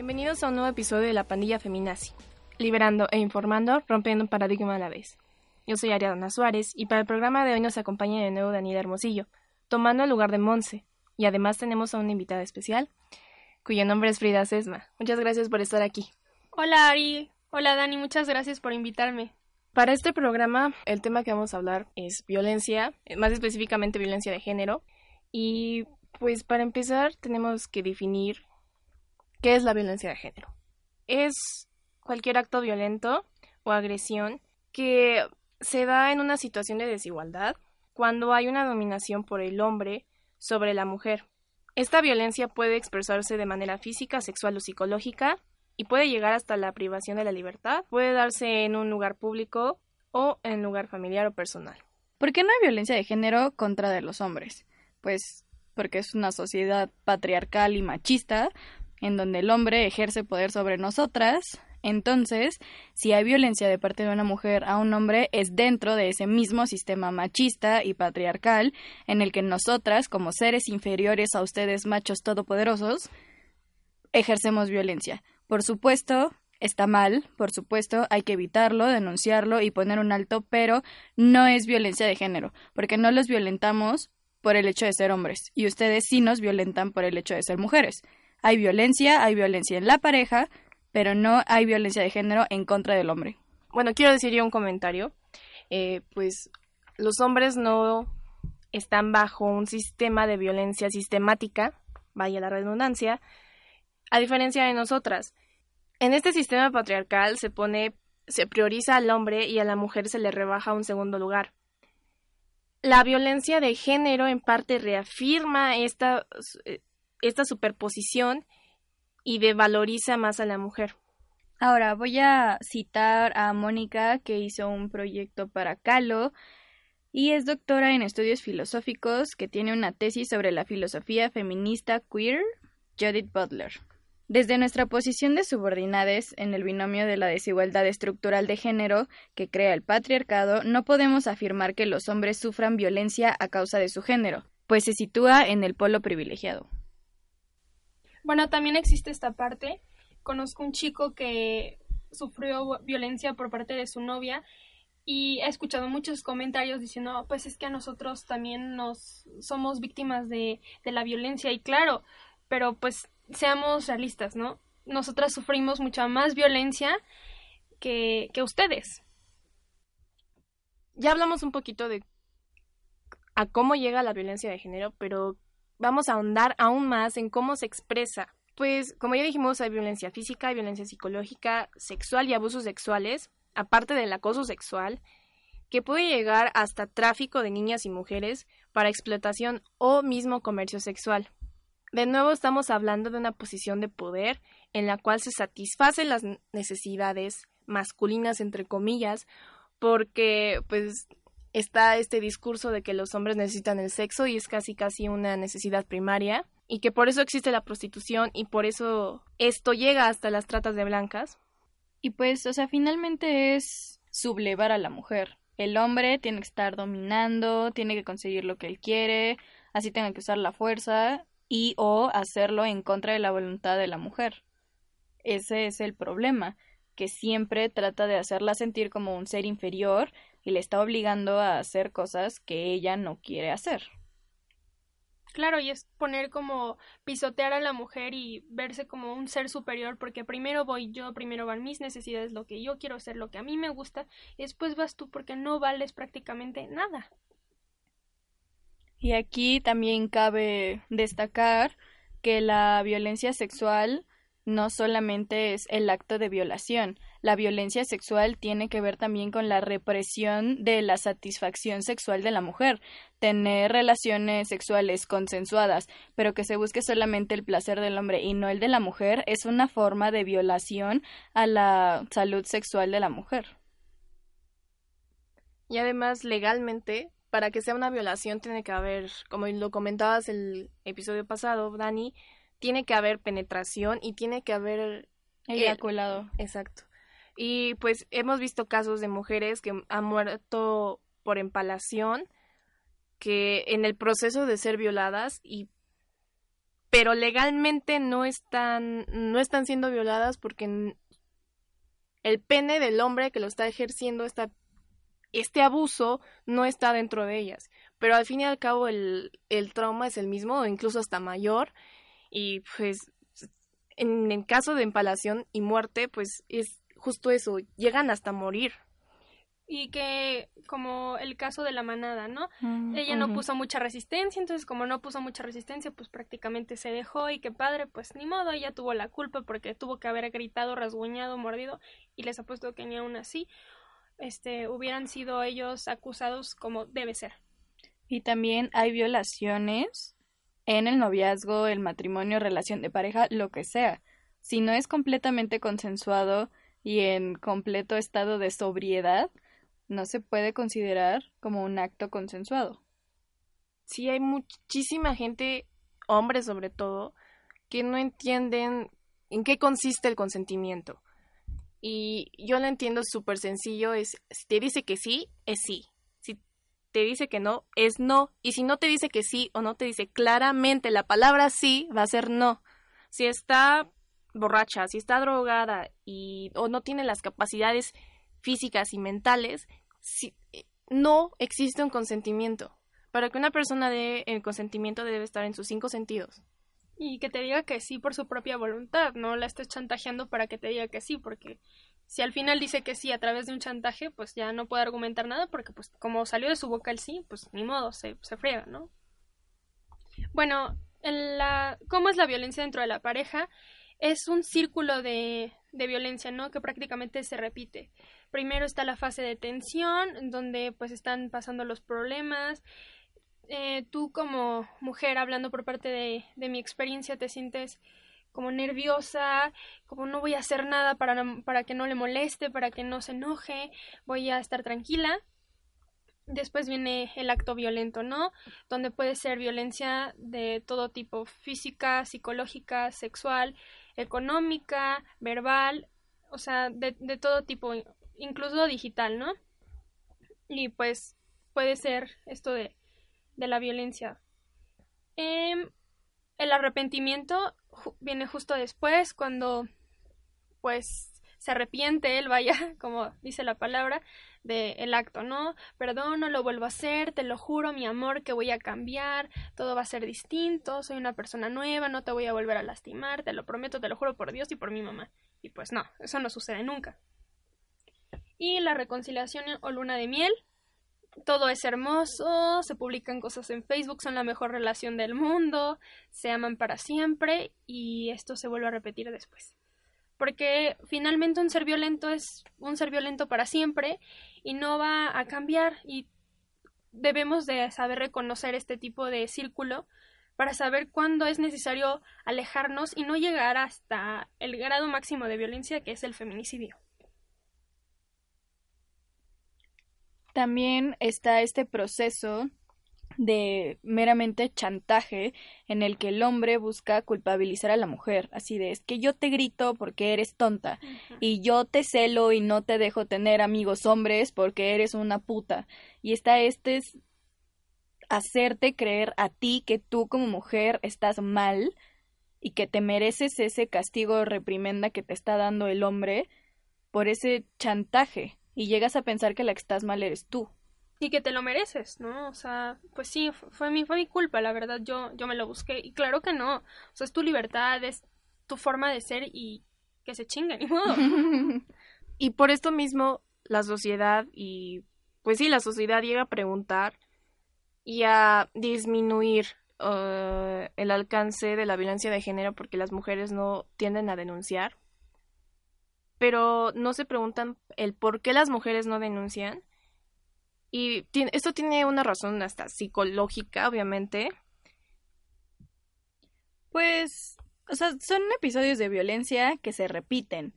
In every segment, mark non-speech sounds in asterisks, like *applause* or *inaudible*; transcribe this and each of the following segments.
Bienvenidos a un nuevo episodio de La Pandilla Feminazi, liberando e informando, rompiendo un paradigma a la vez. Yo soy Ariadna Suárez y para el programa de hoy nos acompaña de nuevo Daniela Hermosillo, tomando el lugar de Monse, y además tenemos a una invitada especial, cuyo nombre es Frida Sesma. Muchas gracias por estar aquí. Hola Ari, hola Dani, muchas gracias por invitarme. Para este programa, el tema que vamos a hablar es violencia, más específicamente violencia de género, y pues para empezar tenemos que definir ¿Qué es la violencia de género? Es cualquier acto violento o agresión que se da en una situación de desigualdad cuando hay una dominación por el hombre sobre la mujer. Esta violencia puede expresarse de manera física, sexual o psicológica y puede llegar hasta la privación de la libertad. Puede darse en un lugar público o en lugar familiar o personal. ¿Por qué no hay violencia de género contra de los hombres? Pues porque es una sociedad patriarcal y machista, en donde el hombre ejerce poder sobre nosotras. Entonces, si hay violencia de parte de una mujer a un hombre, es dentro de ese mismo sistema machista y patriarcal en el que nosotras, como seres inferiores a ustedes machos todopoderosos, ejercemos violencia. Por supuesto, está mal, por supuesto, hay que evitarlo, denunciarlo y poner un alto, pero no es violencia de género, porque no los violentamos por el hecho de ser hombres, y ustedes sí nos violentan por el hecho de ser mujeres. Hay violencia, hay violencia en la pareja, pero no hay violencia de género en contra del hombre. Bueno, quiero decir yo un comentario. Eh, pues los hombres no están bajo un sistema de violencia sistemática, vaya la redundancia, a diferencia de nosotras. En este sistema patriarcal se pone, se prioriza al hombre y a la mujer se le rebaja un segundo lugar. La violencia de género en parte reafirma esta, esta superposición y devaloriza más a la mujer. Ahora voy a citar a Mónica que hizo un proyecto para Calo y es doctora en estudios filosóficos que tiene una tesis sobre la filosofía feminista queer, Judith Butler. Desde nuestra posición de subordinades en el binomio de la desigualdad estructural de género que crea el patriarcado, no podemos afirmar que los hombres sufran violencia a causa de su género, pues se sitúa en el polo privilegiado. Bueno, también existe esta parte. Conozco un chico que sufrió violencia por parte de su novia y he escuchado muchos comentarios diciendo, pues es que a nosotros también nos somos víctimas de, de la violencia y claro, pero pues seamos realistas, ¿no? Nosotras sufrimos mucha más violencia que, que ustedes. Ya hablamos un poquito de a cómo llega la violencia de género, pero vamos a ahondar aún más en cómo se expresa. Pues, como ya dijimos, hay violencia física, violencia psicológica, sexual y abusos sexuales, aparte del acoso sexual, que puede llegar hasta tráfico de niñas y mujeres para explotación o mismo comercio sexual. De nuevo estamos hablando de una posición de poder en la cual se satisfacen las necesidades masculinas entre comillas porque pues está este discurso de que los hombres necesitan el sexo y es casi casi una necesidad primaria y que por eso existe la prostitución y por eso esto llega hasta las tratas de blancas. Y pues, o sea, finalmente es sublevar a la mujer. El hombre tiene que estar dominando, tiene que conseguir lo que él quiere, así tenga que usar la fuerza y o hacerlo en contra de la voluntad de la mujer. Ese es el problema, que siempre trata de hacerla sentir como un ser inferior y le está obligando a hacer cosas que ella no quiere hacer. Claro, y es poner como pisotear a la mujer y verse como un ser superior, porque primero voy yo, primero van mis necesidades, lo que yo quiero hacer, lo que a mí me gusta, y después vas tú porque no vales prácticamente nada. Y aquí también cabe destacar que la violencia sexual no solamente es el acto de violación, la violencia sexual tiene que ver también con la represión de la satisfacción sexual de la mujer, tener relaciones sexuales consensuadas, pero que se busque solamente el placer del hombre y no el de la mujer, es una forma de violación a la salud sexual de la mujer. Y además, legalmente, para que sea una violación tiene que haber, como lo comentabas el episodio pasado, Dani, tiene que haber penetración y tiene que haber eyaculado. exacto. Y pues hemos visto casos de mujeres que han muerto por empalación, que en el proceso de ser violadas y pero legalmente no están, no están siendo violadas porque el pene del hombre que lo está ejerciendo esta, este abuso no está dentro de ellas. Pero al fin y al cabo el, el trauma es el mismo, o incluso hasta mayor. Y pues en el caso de empalación y muerte, pues es justo eso, llegan hasta morir y que como el caso de la manada, ¿no? Mm, Ella no puso mucha resistencia, entonces como no puso mucha resistencia, pues prácticamente se dejó y qué padre, pues ni modo, ella tuvo la culpa porque tuvo que haber gritado, rasguñado, mordido y les apuesto que ni aún así este hubieran sido ellos acusados como debe ser. Y también hay violaciones en el noviazgo, el matrimonio, relación de pareja, lo que sea. Si no es completamente consensuado y en completo estado de sobriedad, no se puede considerar como un acto consensuado. Sí, hay muchísima gente, hombres sobre todo, que no entienden en qué consiste el consentimiento. Y yo lo entiendo súper sencillo, es si te dice que sí, es sí. Si te dice que no, es no. Y si no te dice que sí o no te dice claramente la palabra sí, va a ser no. Si está borracha, si está drogada y o no tiene las capacidades físicas y mentales, si, no existe un consentimiento. Para que una persona dé el consentimiento debe estar en sus cinco sentidos. Y que te diga que sí por su propia voluntad, no la estés chantajeando para que te diga que sí, porque si al final dice que sí a través de un chantaje, pues ya no puede argumentar nada, porque pues como salió de su boca el sí, pues ni modo, se, se friega, ¿no? Bueno, en la, ¿cómo es la violencia dentro de la pareja? Es un círculo de, de violencia, ¿no? Que prácticamente se repite. Primero está la fase de tensión, donde pues están pasando los problemas. Eh, tú como mujer, hablando por parte de, de mi experiencia, te sientes como nerviosa, como no voy a hacer nada para, para que no le moleste, para que no se enoje, voy a estar tranquila. Después viene el acto violento, ¿no? Donde puede ser violencia de todo tipo, física, psicológica, sexual, económica, verbal, o sea, de, de todo tipo, incluso digital, ¿no? Y pues puede ser esto de, de la violencia. Em, el arrepentimiento viene justo después, cuando pues se arrepiente él, vaya, *laughs* como dice la palabra, de el acto, ¿no? Perdón, no lo vuelvo a hacer, te lo juro, mi amor, que voy a cambiar, todo va a ser distinto, soy una persona nueva, no te voy a volver a lastimar, te lo prometo, te lo juro por Dios y por mi mamá. Y pues no, eso no sucede nunca y la reconciliación o luna de miel. Todo es hermoso, se publican cosas en Facebook, son la mejor relación del mundo, se aman para siempre y esto se vuelve a repetir después. Porque finalmente un ser violento es un ser violento para siempre y no va a cambiar y debemos de saber reconocer este tipo de círculo para saber cuándo es necesario alejarnos y no llegar hasta el grado máximo de violencia que es el feminicidio. También está este proceso de meramente chantaje en el que el hombre busca culpabilizar a la mujer, así de es que yo te grito porque eres tonta y yo te celo y no te dejo tener amigos hombres porque eres una puta. Y está este hacerte creer a ti que tú como mujer estás mal y que te mereces ese castigo o reprimenda que te está dando el hombre por ese chantaje y llegas a pensar que la que estás mal eres tú. Y que te lo mereces, ¿no? O sea, pues sí, fue mi, fue mi culpa, la verdad, yo, yo me lo busqué. Y claro que no. O sea, es tu libertad, es tu forma de ser y que se chingue, ni modo. *laughs* y por esto mismo, la sociedad y, pues sí, la sociedad llega a preguntar y a disminuir uh, el alcance de la violencia de género porque las mujeres no tienden a denunciar pero no se preguntan el por qué las mujeres no denuncian. Y esto tiene una razón hasta psicológica, obviamente. Pues, o sea, son episodios de violencia que se repiten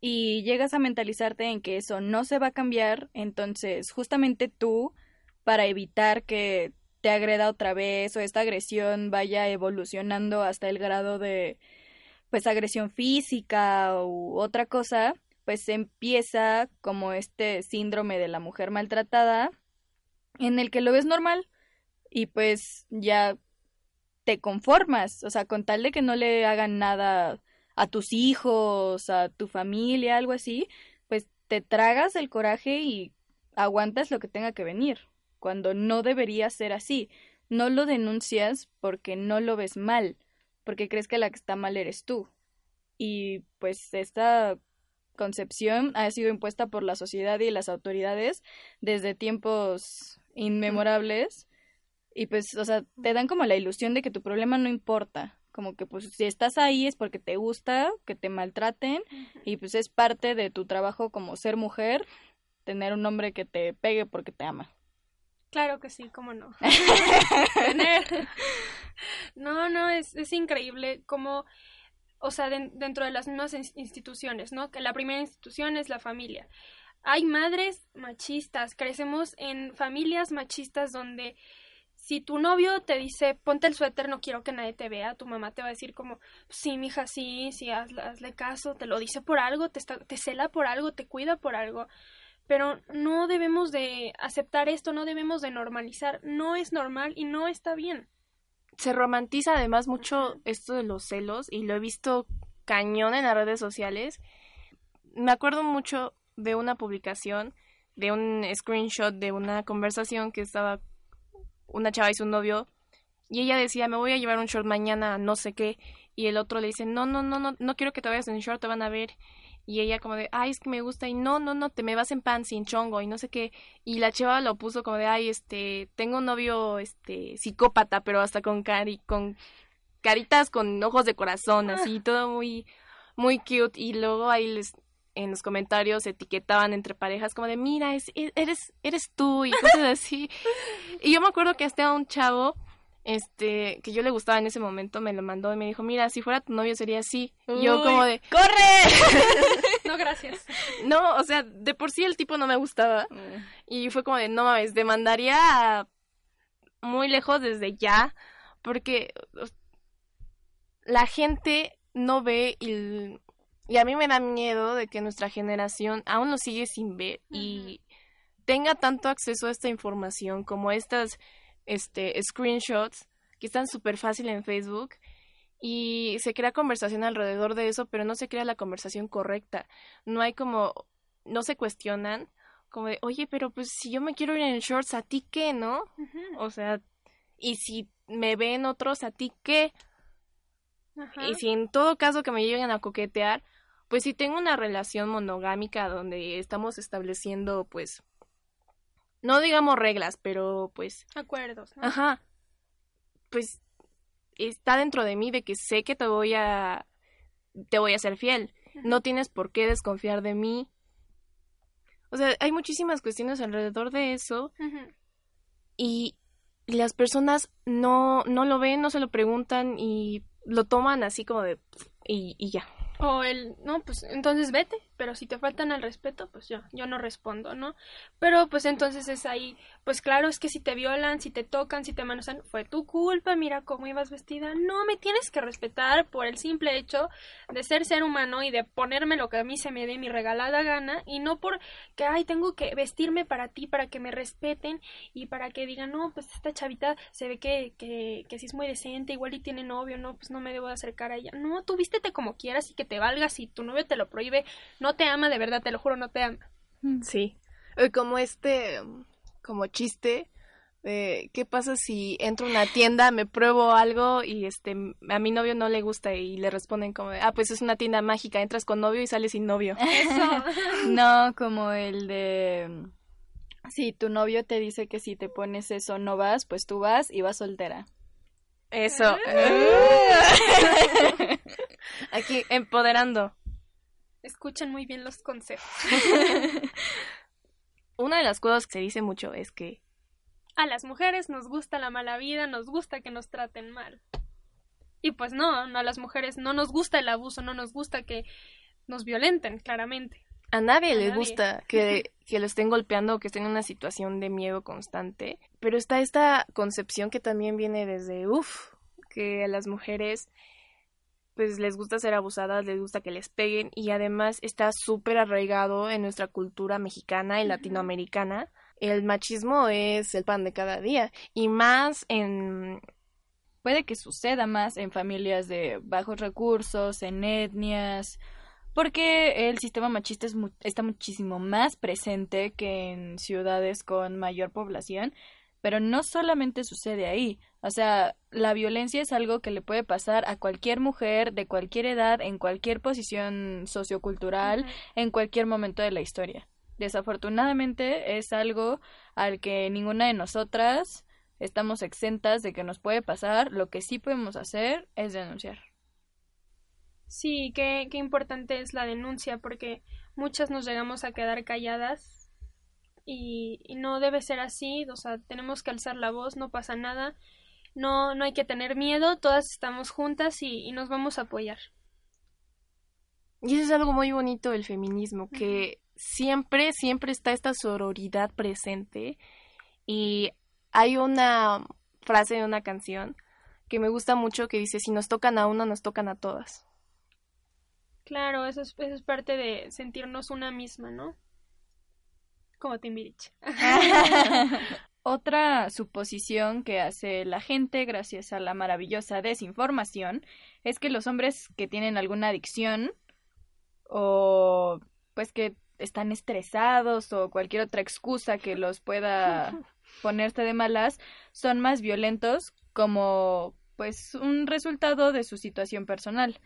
y llegas a mentalizarte en que eso no se va a cambiar, entonces justamente tú, para evitar que te agreda otra vez o esta agresión vaya evolucionando hasta el grado de pues agresión física u otra cosa, pues empieza como este síndrome de la mujer maltratada en el que lo ves normal y pues ya te conformas, o sea, con tal de que no le hagan nada a tus hijos, a tu familia, algo así, pues te tragas el coraje y aguantas lo que tenga que venir, cuando no debería ser así. No lo denuncias porque no lo ves mal, porque crees que la que está mal eres tú. Y pues esta concepción ha sido impuesta por la sociedad y las autoridades desde tiempos inmemorables. Y pues, o sea, te dan como la ilusión de que tu problema no importa, como que pues si estás ahí es porque te gusta que te maltraten. Y pues es parte de tu trabajo como ser mujer tener un hombre que te pegue porque te ama. Claro que sí, cómo no. *laughs* no, no, es, es increíble como, o sea, dentro de las mismas instituciones, ¿no? Que la primera institución es la familia. Hay madres machistas, crecemos en familias machistas donde si tu novio te dice ponte el suéter, no quiero que nadie te vea, tu mamá te va a decir como sí, mija, sí, sí, hazle, caso, te lo dice por algo, te, está, te cela por algo, te cuida por algo pero no debemos de aceptar esto, no debemos de normalizar, no es normal y no está bien. Se romantiza además mucho esto de los celos y lo he visto cañón en las redes sociales. Me acuerdo mucho de una publicación, de un screenshot de una conversación que estaba una chava y su novio y ella decía, me voy a llevar un short mañana, no sé qué, y el otro le dice, no, no, no, no, no quiero que te vayas en short, te van a ver. Y ella como de, ay, es que me gusta y no, no, no, te me vas en pan sin chongo y no sé qué. Y la chava lo puso como de, ay, este, tengo un novio, este, psicópata, pero hasta con cari, con caritas con ojos de corazón, así, todo muy, muy cute. Y luego ahí les, en los comentarios etiquetaban entre parejas como de, mira, es, e, eres, eres tú y cosas así. *laughs* y yo me acuerdo que hasta un chavo este, que yo le gustaba en ese momento, me lo mandó y me dijo, mira, si fuera tu novio sería así. y yo como de, ¡corre! *laughs* no, gracias. No, o sea, de por sí el tipo no me gustaba. Mm. Y fue como de, no mames, demandaría muy lejos desde ya, porque la gente no ve y, y a mí me da miedo de que nuestra generación aún lo sigue sin ver y tenga tanto acceso a esta información como estas este, screenshots que están súper fácil en Facebook y se crea conversación alrededor de eso, pero no se crea la conversación correcta. No hay como, no se cuestionan como de, oye, pero pues si yo me quiero ir en shorts, ¿a ti qué, no? O sea, y si me ven otros, ¿a ti qué? Y si en todo caso que me lleguen a coquetear, pues si tengo una relación monogámica donde estamos estableciendo pues no digamos reglas, pero pues... Acuerdos. ¿no? Ajá. Pues está dentro de mí de que sé que te voy a... te voy a ser fiel. No tienes por qué desconfiar de mí. O sea, hay muchísimas cuestiones alrededor de eso. Y las personas no, no lo ven, no se lo preguntan y lo toman así como de... y, y ya. O el, no, pues entonces vete, pero si te faltan al respeto, pues yo, yo no respondo, ¿no? Pero pues entonces es ahí, pues claro, es que si te violan, si te tocan, si te manosean, fue tu culpa, mira cómo ibas vestida. No, me tienes que respetar por el simple hecho de ser ser humano y de ponerme lo que a mí se me dé mi regalada gana y no por que, ay, tengo que vestirme para ti, para que me respeten y para que digan, no, pues esta chavita se ve que, que, que si es muy decente, igual y tiene novio, no, pues no me debo de acercar a ella. No, tú vístete como quieras y que te valga si tu novio te lo prohíbe, no te ama de verdad, te lo juro, no te ama. Mm. Sí. Eh, como este, como chiste, de ¿qué pasa si entro a una tienda, me pruebo algo y este a mi novio no le gusta y le responden como, ah, pues es una tienda mágica, entras con novio y sales sin novio. *laughs* Eso. *laughs* no, como el de si tu novio te dice que si te pones eso no vas, pues tú vas y vas soltera. Eso. Ah. *laughs* Aquí, empoderando. Escuchen muy bien los consejos. *laughs* Una de las cosas que se dice mucho es que a las mujeres nos gusta la mala vida, nos gusta que nos traten mal. Y pues no, a las mujeres no nos gusta el abuso, no nos gusta que nos violenten, claramente. A nadie le gusta *laughs* que, que lo estén golpeando o que estén en una situación de miedo constante. Pero está esta concepción que también viene desde, uff, que a las mujeres pues les gusta ser abusadas, les gusta que les peguen y además está súper arraigado en nuestra cultura mexicana y latinoamericana. El machismo es el pan de cada día y más en puede que suceda más en familias de bajos recursos, en etnias, porque el sistema machista es está muchísimo más presente que en ciudades con mayor población, pero no solamente sucede ahí, o sea, la violencia es algo que le puede pasar a cualquier mujer de cualquier edad, en cualquier posición sociocultural, en cualquier momento de la historia. Desafortunadamente es algo al que ninguna de nosotras estamos exentas de que nos puede pasar. Lo que sí podemos hacer es denunciar. Sí, qué, qué importante es la denuncia porque muchas nos llegamos a quedar calladas y, y no debe ser así. O sea, tenemos que alzar la voz, no pasa nada no, no hay que tener miedo, todas estamos juntas y, nos vamos a apoyar. Y eso es algo muy bonito del feminismo, que siempre, siempre está esta sororidad presente. Y hay una frase de una canción que me gusta mucho que dice, si nos tocan a una, nos tocan a todas. Claro, eso es, eso es parte de sentirnos una misma, ¿no? Como Timbirich. *laughs* *laughs* Otra suposición que hace la gente gracias a la maravillosa desinformación es que los hombres que tienen alguna adicción o pues que están estresados o cualquier otra excusa que los pueda *laughs* ponerse de malas son más violentos como pues un resultado de su situación personal.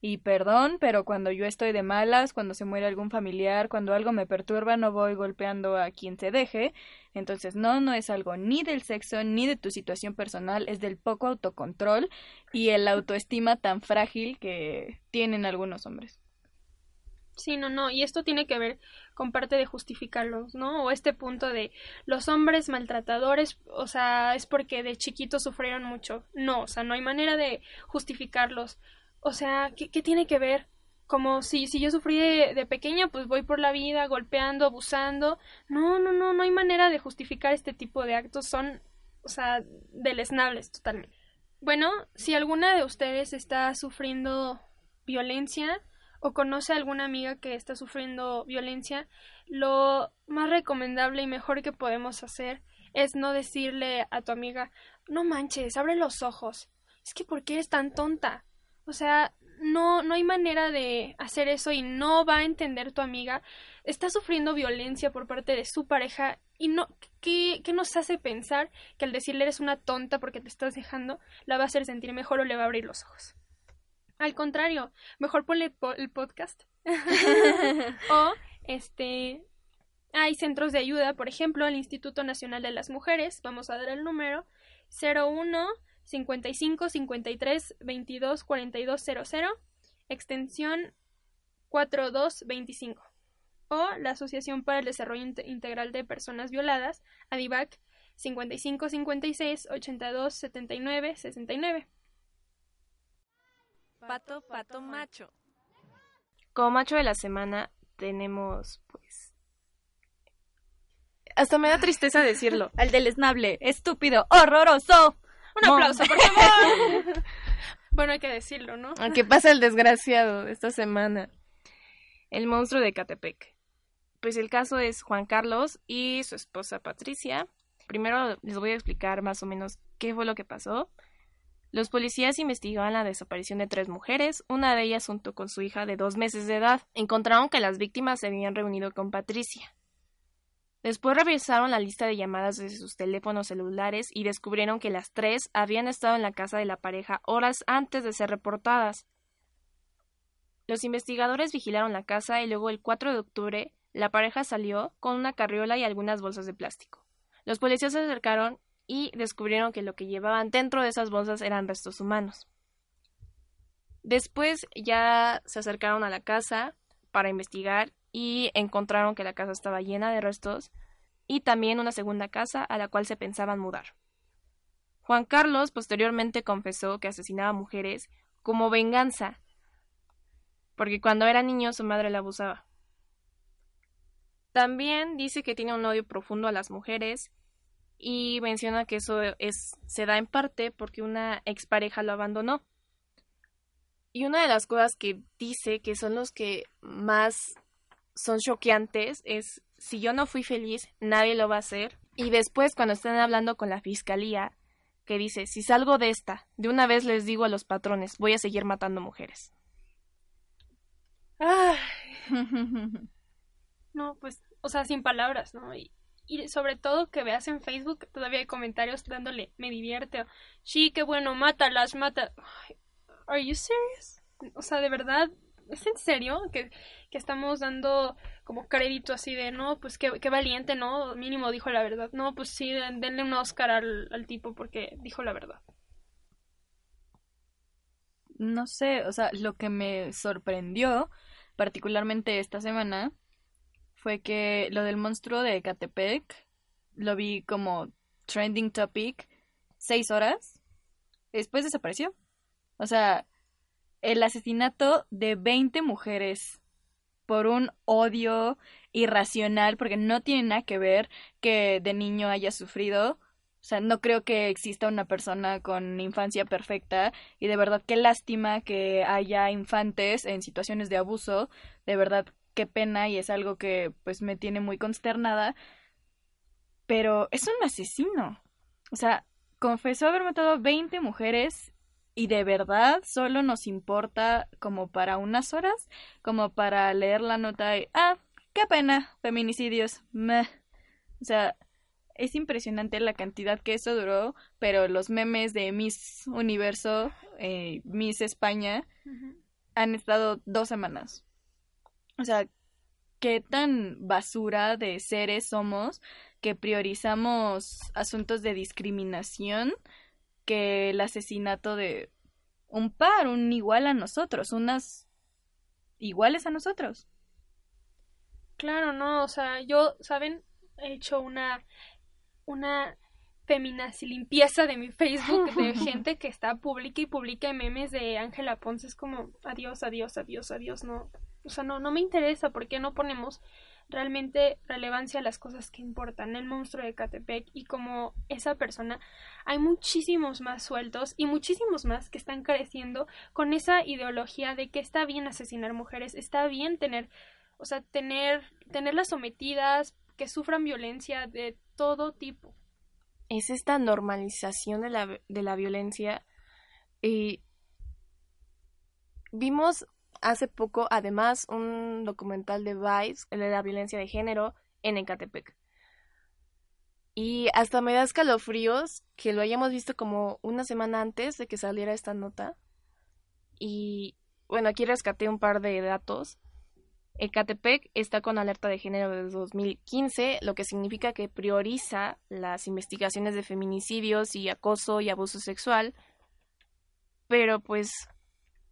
Y perdón, pero cuando yo estoy de malas, cuando se muere algún familiar, cuando algo me perturba, no voy golpeando a quien se deje. Entonces, no, no es algo ni del sexo, ni de tu situación personal, es del poco autocontrol y el autoestima tan frágil que tienen algunos hombres. Sí, no, no, y esto tiene que ver con parte de justificarlos, ¿no? O este punto de los hombres maltratadores, o sea, es porque de chiquitos sufrieron mucho. No, o sea, no hay manera de justificarlos. O sea, ¿qué, tiene que ver? Como si, si yo sufrí de, de pequeña, pues voy por la vida golpeando, abusando. No, no, no, no hay manera de justificar este tipo de actos. Son, o sea, deleznables totalmente. Bueno, si alguna de ustedes está sufriendo violencia o conoce a alguna amiga que está sufriendo violencia, lo más recomendable y mejor que podemos hacer es no decirle a tu amiga, no manches, abre los ojos. Es que ¿por qué eres tan tonta? O sea, no, no hay manera de hacer eso y no va a entender tu amiga. Está sufriendo violencia por parte de su pareja y no, ¿qué, ¿qué, nos hace pensar que al decirle eres una tonta porque te estás dejando, la va a hacer sentir mejor o le va a abrir los ojos? Al contrario, mejor ponle el podcast. *laughs* o, este, hay centros de ayuda, por ejemplo, el Instituto Nacional de las Mujeres, vamos a dar el número, 01 55 53 22 42 00, extensión 4225. O la Asociación para el Desarrollo Integral de Personas Violadas, ADIVAC 55 56 82 79 69. Pato, pato, macho. Como macho de la semana tenemos, pues... Hasta me da tristeza decirlo. *laughs* Al deleznable, estúpido, horroroso. Un aplauso, por favor. *laughs* bueno, hay que decirlo, ¿no? Aunque pasa el desgraciado esta semana. El monstruo de Catepec. Pues el caso es Juan Carlos y su esposa Patricia. Primero les voy a explicar más o menos qué fue lo que pasó. Los policías investigaban la desaparición de tres mujeres, una de ellas junto con su hija de dos meses de edad. Encontraron que las víctimas se habían reunido con Patricia. Después revisaron la lista de llamadas desde sus teléfonos celulares y descubrieron que las tres habían estado en la casa de la pareja horas antes de ser reportadas. Los investigadores vigilaron la casa y luego el 4 de octubre la pareja salió con una carriola y algunas bolsas de plástico. Los policías se acercaron y descubrieron que lo que llevaban dentro de esas bolsas eran restos humanos. Después ya se acercaron a la casa para investigar y encontraron que la casa estaba llena de restos y también una segunda casa a la cual se pensaban mudar. Juan Carlos posteriormente confesó que asesinaba mujeres como venganza, porque cuando era niño su madre la abusaba. También dice que tiene un odio profundo a las mujeres y menciona que eso es, se da en parte porque una expareja lo abandonó. Y una de las cosas que dice que son los que más son choqueantes es si yo no fui feliz, nadie lo va a hacer. Y después, cuando están hablando con la fiscalía, que dice, si salgo de esta, de una vez les digo a los patrones, voy a seguir matando mujeres. Ay. *laughs* no, pues, o sea, sin palabras, ¿no? Y, y sobre todo que veas en Facebook, todavía hay comentarios dándole, me divierte, o, sí, qué bueno, mátalas, mata. Ay, ¿Are you serious? O sea, de verdad, ¿es en serio que, que estamos dando como crédito así de, no, pues qué, qué valiente, ¿no? Mínimo dijo la verdad. No, pues sí, den- denle un Oscar al, al tipo porque dijo la verdad. No sé, o sea, lo que me sorprendió, particularmente esta semana, fue que lo del monstruo de Ecatepec lo vi como trending topic seis horas, después desapareció. O sea, el asesinato de 20 mujeres por un odio irracional, porque no tiene nada que ver que de niño haya sufrido. O sea, no creo que exista una persona con infancia perfecta y de verdad qué lástima que haya infantes en situaciones de abuso. De verdad qué pena y es algo que pues me tiene muy consternada. Pero es un asesino. O sea, confesó haber matado a 20 mujeres y de verdad solo nos importa como para unas horas, como para leer la nota y, ah, qué pena, feminicidios. Meh. O sea, es impresionante la cantidad que eso duró, pero los memes de Miss Universo, eh, Miss España, han estado dos semanas. O sea, qué tan basura de seres somos que priorizamos asuntos de discriminación que el asesinato de un par, un igual a nosotros, unas iguales a nosotros. Claro, no, o sea, yo, ¿saben? He hecho una, una feminazi limpieza de mi Facebook de *laughs* gente que está publica y publica memes de Ángela Ponce. Es como, adiós, adiós, adiós, adiós, no. O sea, no, no me interesa, ¿por qué no ponemos realmente relevancia a las cosas que importan? El monstruo de Catepec y como esa persona, hay muchísimos más sueltos y muchísimos más que están creciendo con esa ideología de que está bien asesinar mujeres, está bien tener o sea, tener, tenerlas sometidas, que sufran violencia de todo tipo. Es esta normalización de la, de la violencia. Y vimos hace poco, además, un documental de Vice, de la violencia de género, en Ecatepec. Y hasta me da escalofríos que lo hayamos visto como una semana antes de que saliera esta nota. Y bueno, aquí rescaté un par de datos. Ecatepec está con alerta de género desde 2015, lo que significa que prioriza las investigaciones de feminicidios y acoso y abuso sexual, pero pues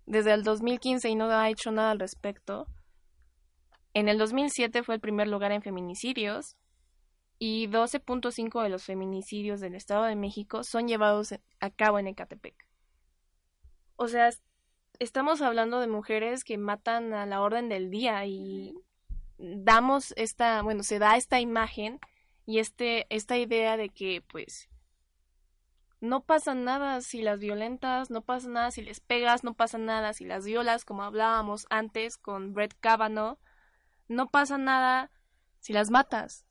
desde el 2015 y no ha hecho nada al respecto. En el 2007 fue el primer lugar en feminicidios y 12.5 de los feminicidios del Estado de México son llevados a cabo en Ecatepec. O sea, estamos hablando de mujeres que matan a la orden del día y damos esta, bueno, se da esta imagen y este, esta idea de que pues no pasa nada si las violentas, no pasa nada si les pegas, no pasa nada si las violas, como hablábamos antes con Brett Kavanaugh, no pasa nada si las matas.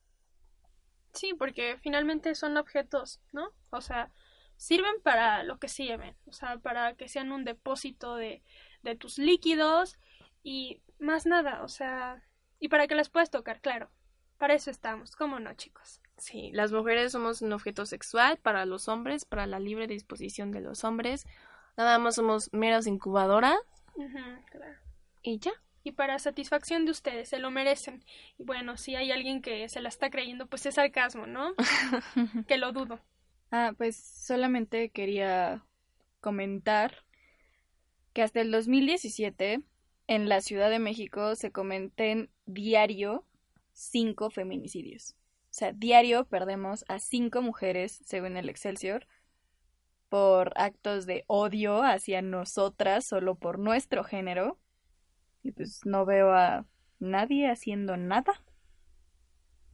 Sí, porque finalmente son objetos, ¿no? O sea, sirven para lo que sirven, o sea, para que sean un depósito de, de tus líquidos y más nada, o sea, y para que las puedas tocar, claro. Para eso estamos, ¿cómo no, chicos? Sí, las mujeres somos un objeto sexual para los hombres, para la libre disposición de los hombres. Nada más somos meras incubadoras claro. y ya. Y para satisfacción de ustedes, se lo merecen. Y bueno, si hay alguien que se la está creyendo, pues es sarcasmo, ¿no? *laughs* que lo dudo. Ah, pues solamente quería comentar que hasta el 2017 en la Ciudad de México se cometen diario cinco feminicidios. O sea, diario perdemos a cinco mujeres, según el Excelsior, por actos de odio hacia nosotras solo por nuestro género. Y pues no veo a nadie haciendo nada.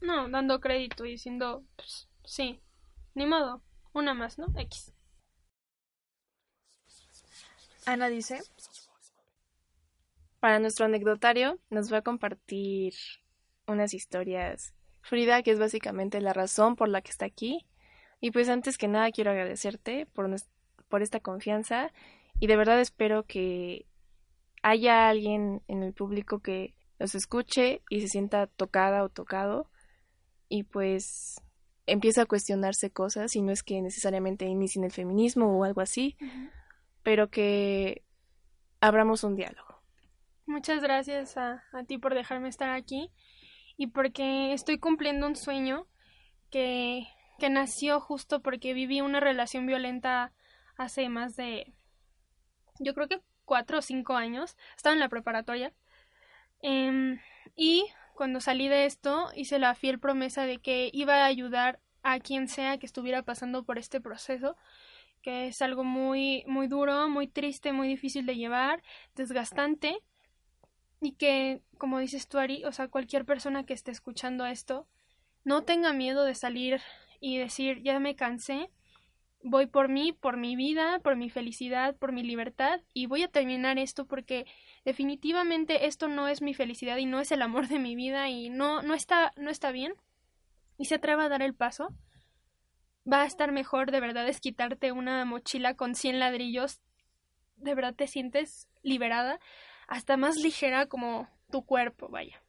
No, dando crédito y diciendo, pues, sí, ni modo, una más, ¿no? X. Ana dice, para nuestro anecdotario nos va a compartir unas historias. Frida, que es básicamente la razón por la que está aquí, Y pues antes que nada quiero agradecerte por, por esta confianza. Y de verdad espero que haya alguien en el público que los escuche y se sienta tocada o tocado. Y pues empieza a cuestionarse cosas y no es que necesariamente inicien el feminismo o algo así, pero que abramos un diálogo. Muchas gracias a, a ti por dejarme estar aquí y porque estoy cumpliendo un sueño que, que nació justo porque viví una relación violenta hace más de, yo creo que cuatro o cinco años, estaba en la preparatoria em, y cuando salí de esto hice la fiel promesa de que iba a ayudar a quien sea que estuviera pasando por este proceso que es algo muy muy duro, muy triste, muy difícil de llevar, desgastante y que, como dices tú, Ari, o sea, cualquier persona que esté escuchando esto, no tenga miedo de salir y decir, ya me cansé, voy por mí, por mi vida, por mi felicidad, por mi libertad y voy a terminar esto porque definitivamente esto no es mi felicidad y no es el amor de mi vida y no no está no está bien y se atreva a dar el paso va a estar mejor de verdad es quitarte una mochila con 100 ladrillos. De verdad te sientes liberada hasta más ligera como tu cuerpo, vaya.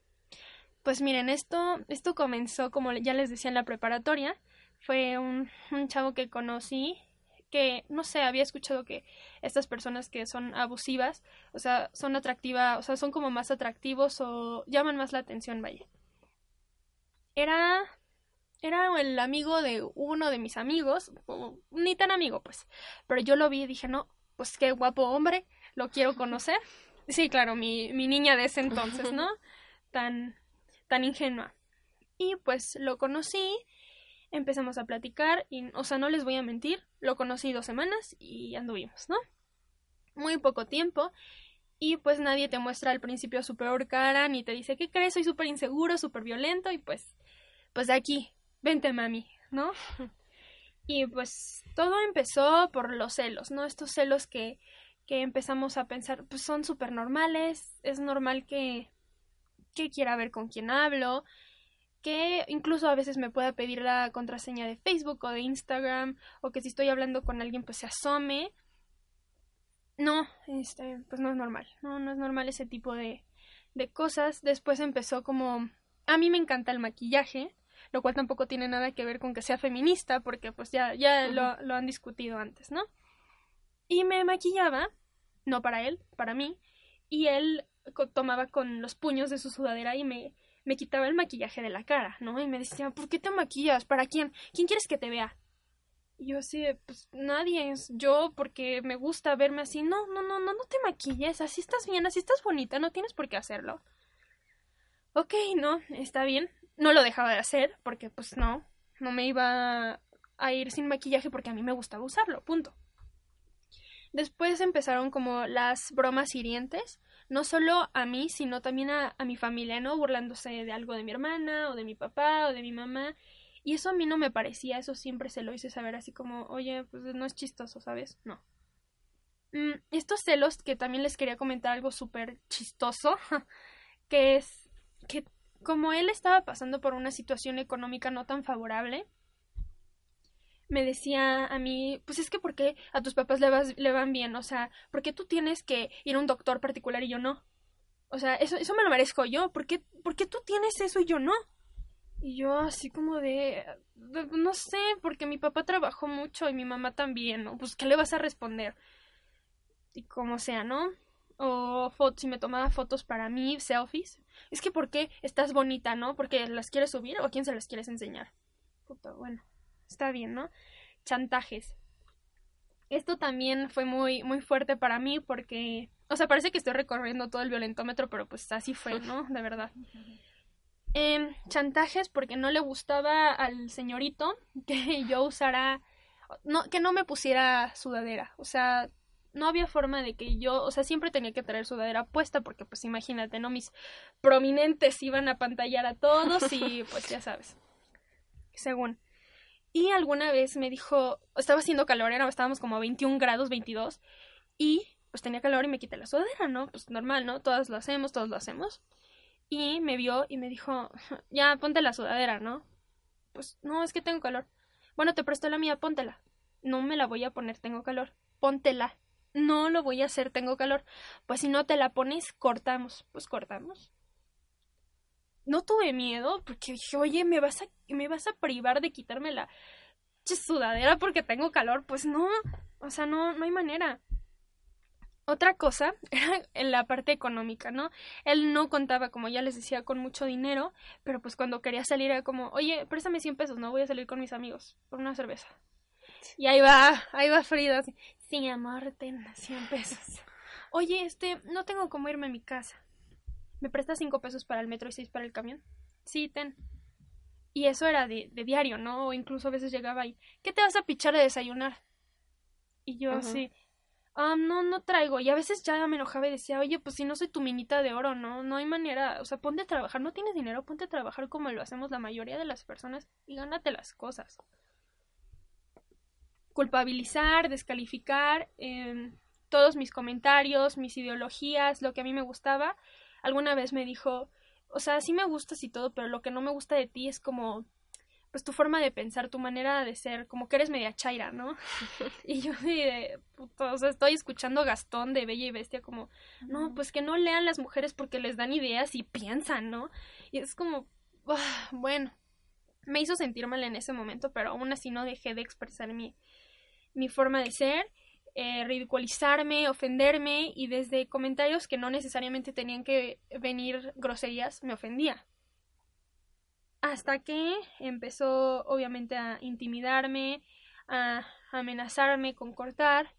Pues miren, esto, esto comenzó, como ya les decía, en la preparatoria. Fue un, chavo que conocí que, no sé, había escuchado que estas personas que son abusivas, o sea, son atractivas, o sea, son como más atractivos o llaman más la atención, vaya. Era era el amigo de uno de mis amigos, ni tan amigo, pues. Pero yo lo vi y dije, no, pues qué guapo hombre, lo quiero conocer. Sí, claro, mi, mi niña de ese entonces, ¿no? Tan, tan ingenua. Y pues lo conocí, empezamos a platicar y, o sea, no les voy a mentir, lo conocí dos semanas y anduvimos, ¿no? Muy poco tiempo y pues nadie te muestra al principio su peor cara ni te dice, ¿qué crees? Soy súper inseguro, súper violento y pues, pues de aquí, vente mami, ¿no? *laughs* Y pues todo empezó por los celos, ¿no? Estos celos que que empezamos a pensar, pues son súper normales, es normal que, que quiera ver con quién hablo, que incluso a veces me pueda pedir la contraseña de Facebook o de Instagram, o que si estoy hablando con alguien pues se asome. No, este, pues no es normal, no, no es normal ese tipo de, de cosas. Después empezó como, a mí me encanta el maquillaje, lo cual tampoco tiene nada que ver con que sea feminista, porque pues ya, ya lo, lo han discutido antes, ¿no? Y me maquillaba no para él, para mí, y él tomaba con los puños de su sudadera y me, me quitaba el maquillaje de la cara, ¿no? Y me decía, ¿por qué te maquillas? ¿Para quién? ¿Quién quieres que te vea? Y yo así, pues nadie, es yo porque me gusta verme así. No, no, no, no, no te maquilles, así estás bien, así estás bonita, no tienes por qué hacerlo. Ok, no, está bien. No lo dejaba de hacer porque pues no, no me iba a ir sin maquillaje porque a mí me gustaba usarlo, punto. Después empezaron como las bromas hirientes, no solo a mí, sino también a, mi familia, ¿no? Burlándose de algo de mi hermana o de mi papá o de mi mamá. Y eso a mí no me parecía, eso siempre se lo hice saber así como, oye, pues no es chistoso, ¿sabes? No. Mm, estos celos, que también les quería comentar algo súper chistoso, *laughs* que es que como él estaba pasando por una situación económica no tan favorable, me decía a mí, pues es que ¿por qué a tus papás le, vas, le van bien? O sea, ¿por qué tú tienes que ir a un doctor particular y yo no? O sea, eso, eso me lo merezco yo. ¿Por qué, ¿Por qué tú tienes eso y yo no? Y yo así como de, no sé, porque mi papá trabajó mucho y mi mamá también, ¿no? Pues, ¿qué le vas a responder? Y como sea, ¿no? O fotos, si me tomaba fotos para mí, selfies. Es que, ¿por qué estás bonita, no? ¿Porque las quieres subir o a quién se las quieres enseñar? Puta, bueno está bien, ¿no? Chantajes. Esto también fue muy, muy fuerte para mí porque, o sea, parece que estoy recorriendo todo el violentómetro, pero pues así fue, ¿no? De verdad. Em, chantajes porque no le gustaba al señorito que *laughs* yo usara, no, que no me pusiera sudadera, o sea, no había forma de que yo, o sea, siempre tenía que traer sudadera puesta porque pues imagínate, ¿no? Mis prominentes iban a pantallar a todos y pues ya sabes. Según. Y alguna vez me dijo, estaba haciendo calor, era, estábamos como a 21 grados, 22, y pues tenía calor y me quité la sudadera, ¿no? Pues normal, ¿no? Todas lo hacemos, todos lo hacemos. Y me vio y me dijo, *laughs* ya, ponte la sudadera, ¿no? Pues no, es que tengo calor. bueno, te presto la mía, póntela. No me la voy a poner, tengo calor. Póntela. No lo voy a hacer, tengo calor. Pues si no te la pones, cortamos. Pues cortamos. No tuve miedo porque dije, oye, ¿me vas a, me vas a privar de quitarme la sudadera porque tengo calor? Pues no, o sea, no, no hay manera. Otra cosa *laughs* era en la parte económica, ¿no? Él no contaba, como ya les decía, con mucho dinero, pero pues cuando quería salir era como, oye, préstame 100 pesos, no voy a salir con mis amigos por una cerveza. Y ahí va, ahí va Frida, así, sí, amor, ten 100 pesos. *laughs* Oye, este, no tengo cómo irme a mi casa. ¿Me prestas 5 pesos para el metro y 6 para el camión? Sí, ten. Y eso era de, de diario, ¿no? O incluso a veces llegaba ahí, ¿qué te vas a pichar de desayunar? Y yo así, ah, no, no traigo. Y a veces ya me enojaba y decía, oye, pues si no soy tu minita de oro, ¿no? No hay manera. O sea, ponte a trabajar. No tienes dinero, ponte a trabajar como lo hacemos la mayoría de las personas y gánate las cosas. Culpabilizar, descalificar eh, todos mis comentarios, mis ideologías, lo que a mí me gustaba. Alguna vez me dijo, o sea, sí me gustas y todo, pero lo que no me gusta de ti es como pues tu forma de pensar, tu manera de ser, como que eres media chaira, ¿no? *laughs* y yo de, puto, o sea, estoy escuchando Gastón de Bella y Bestia como, no, pues que no lean las mujeres porque les dan ideas y piensan, ¿no? Y es como, bueno, me hizo sentir mal en ese momento, pero aún así no dejé de expresar mi, mi forma de ser, eh, ridiculizarme, ofenderme y desde comentarios que no necesariamente tenían que venir groserías, me ofendía hasta que empezó obviamente a intimidarme, a amenazarme con cortar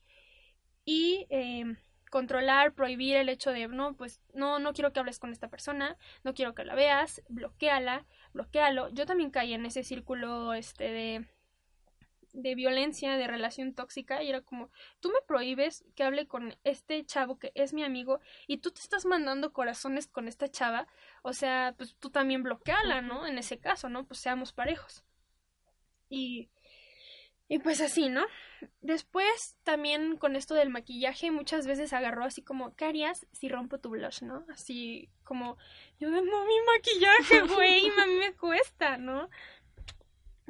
y em, controlar, prohibir el hecho de no, pues no, no quiero que hables con esta persona, no quiero que la veas, bloqueala, bloquealo. Yo también caí en ese círculo este de de violencia, de relación tóxica, y era como, tú me prohíbes que hable con este chavo que es mi amigo, y tú te estás mandando corazones con esta chava, o sea, pues tú también bloqueala, ¿no? En ese caso, ¿no? Pues seamos parejos. Y, y pues así, ¿no? Después, también con esto del maquillaje, muchas veces agarró así como, ¿qué harías si rompo tu blush, no? Así como, yo no, mi maquillaje, güey, a mí me cuesta, ¿no?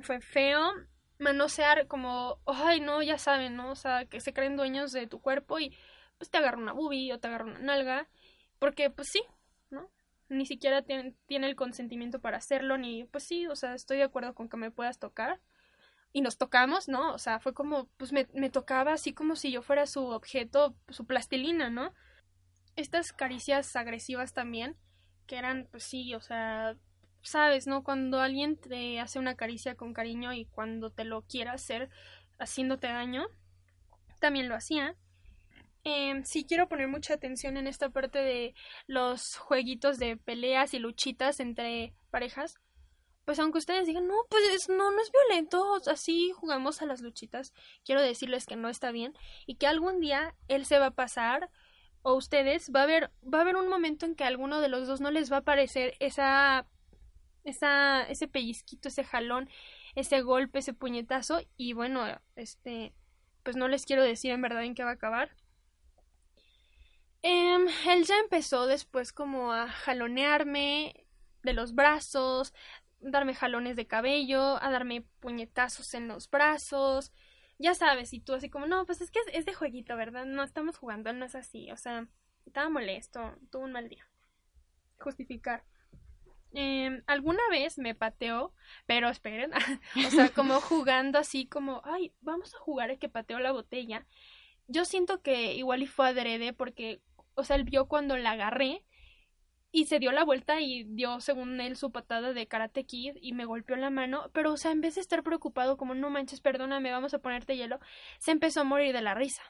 Fue feo, manosear como, ay, no, ya saben, ¿no? O sea, que se creen dueños de tu cuerpo y pues te agarra una boobie o te agarra una nalga, porque pues sí, ¿no? Ni siquiera tiene, tiene el consentimiento para hacerlo, ni pues sí, o sea, estoy de acuerdo con que me puedas tocar. Y nos tocamos, ¿no? O sea, fue como, pues me, me tocaba así como si yo fuera su objeto, su plastilina, ¿no? Estas caricias agresivas también, que eran, pues sí, o sea, sabes, ¿no? Cuando alguien te hace una caricia con cariño y cuando te lo quiera hacer haciéndote daño, también lo hacía. Eh, sí quiero poner mucha atención en esta parte de los jueguitos de peleas y luchitas entre parejas. Pues aunque ustedes digan, no, pues no, no es violento, así jugamos a las luchitas, quiero decirles que no está bien y que algún día él se va a pasar o ustedes va a haber va a haber un momento en que a alguno de los dos no les va a parecer esa esa, ese pellizquito, ese jalón, ese golpe, ese puñetazo y bueno, este, pues no les quiero decir en verdad en qué va a acabar. Em, él ya empezó después como a jalonearme de los brazos, darme jalones de cabello, a darme puñetazos en los brazos. Ya sabes, y tú así como, no, pues es que es, de jueguito, ¿verdad? No estamos jugando, no es así. O sea, estaba molesto, tuvo un mal día. Justificar. Eh, alguna vez me pateó, pero esperen, *laughs* o sea, como jugando así como, ay, vamos a jugar a que pateó la botella. Yo siento que igual y fue adrede porque, o sea, él vio cuando la agarré y se dio la vuelta y dio, según él, su patada de Karate Kid y me golpeó la mano, pero, o sea, en vez de estar preocupado como, no manches, perdóname, vamos a ponerte hielo, se empezó a morir de la risa.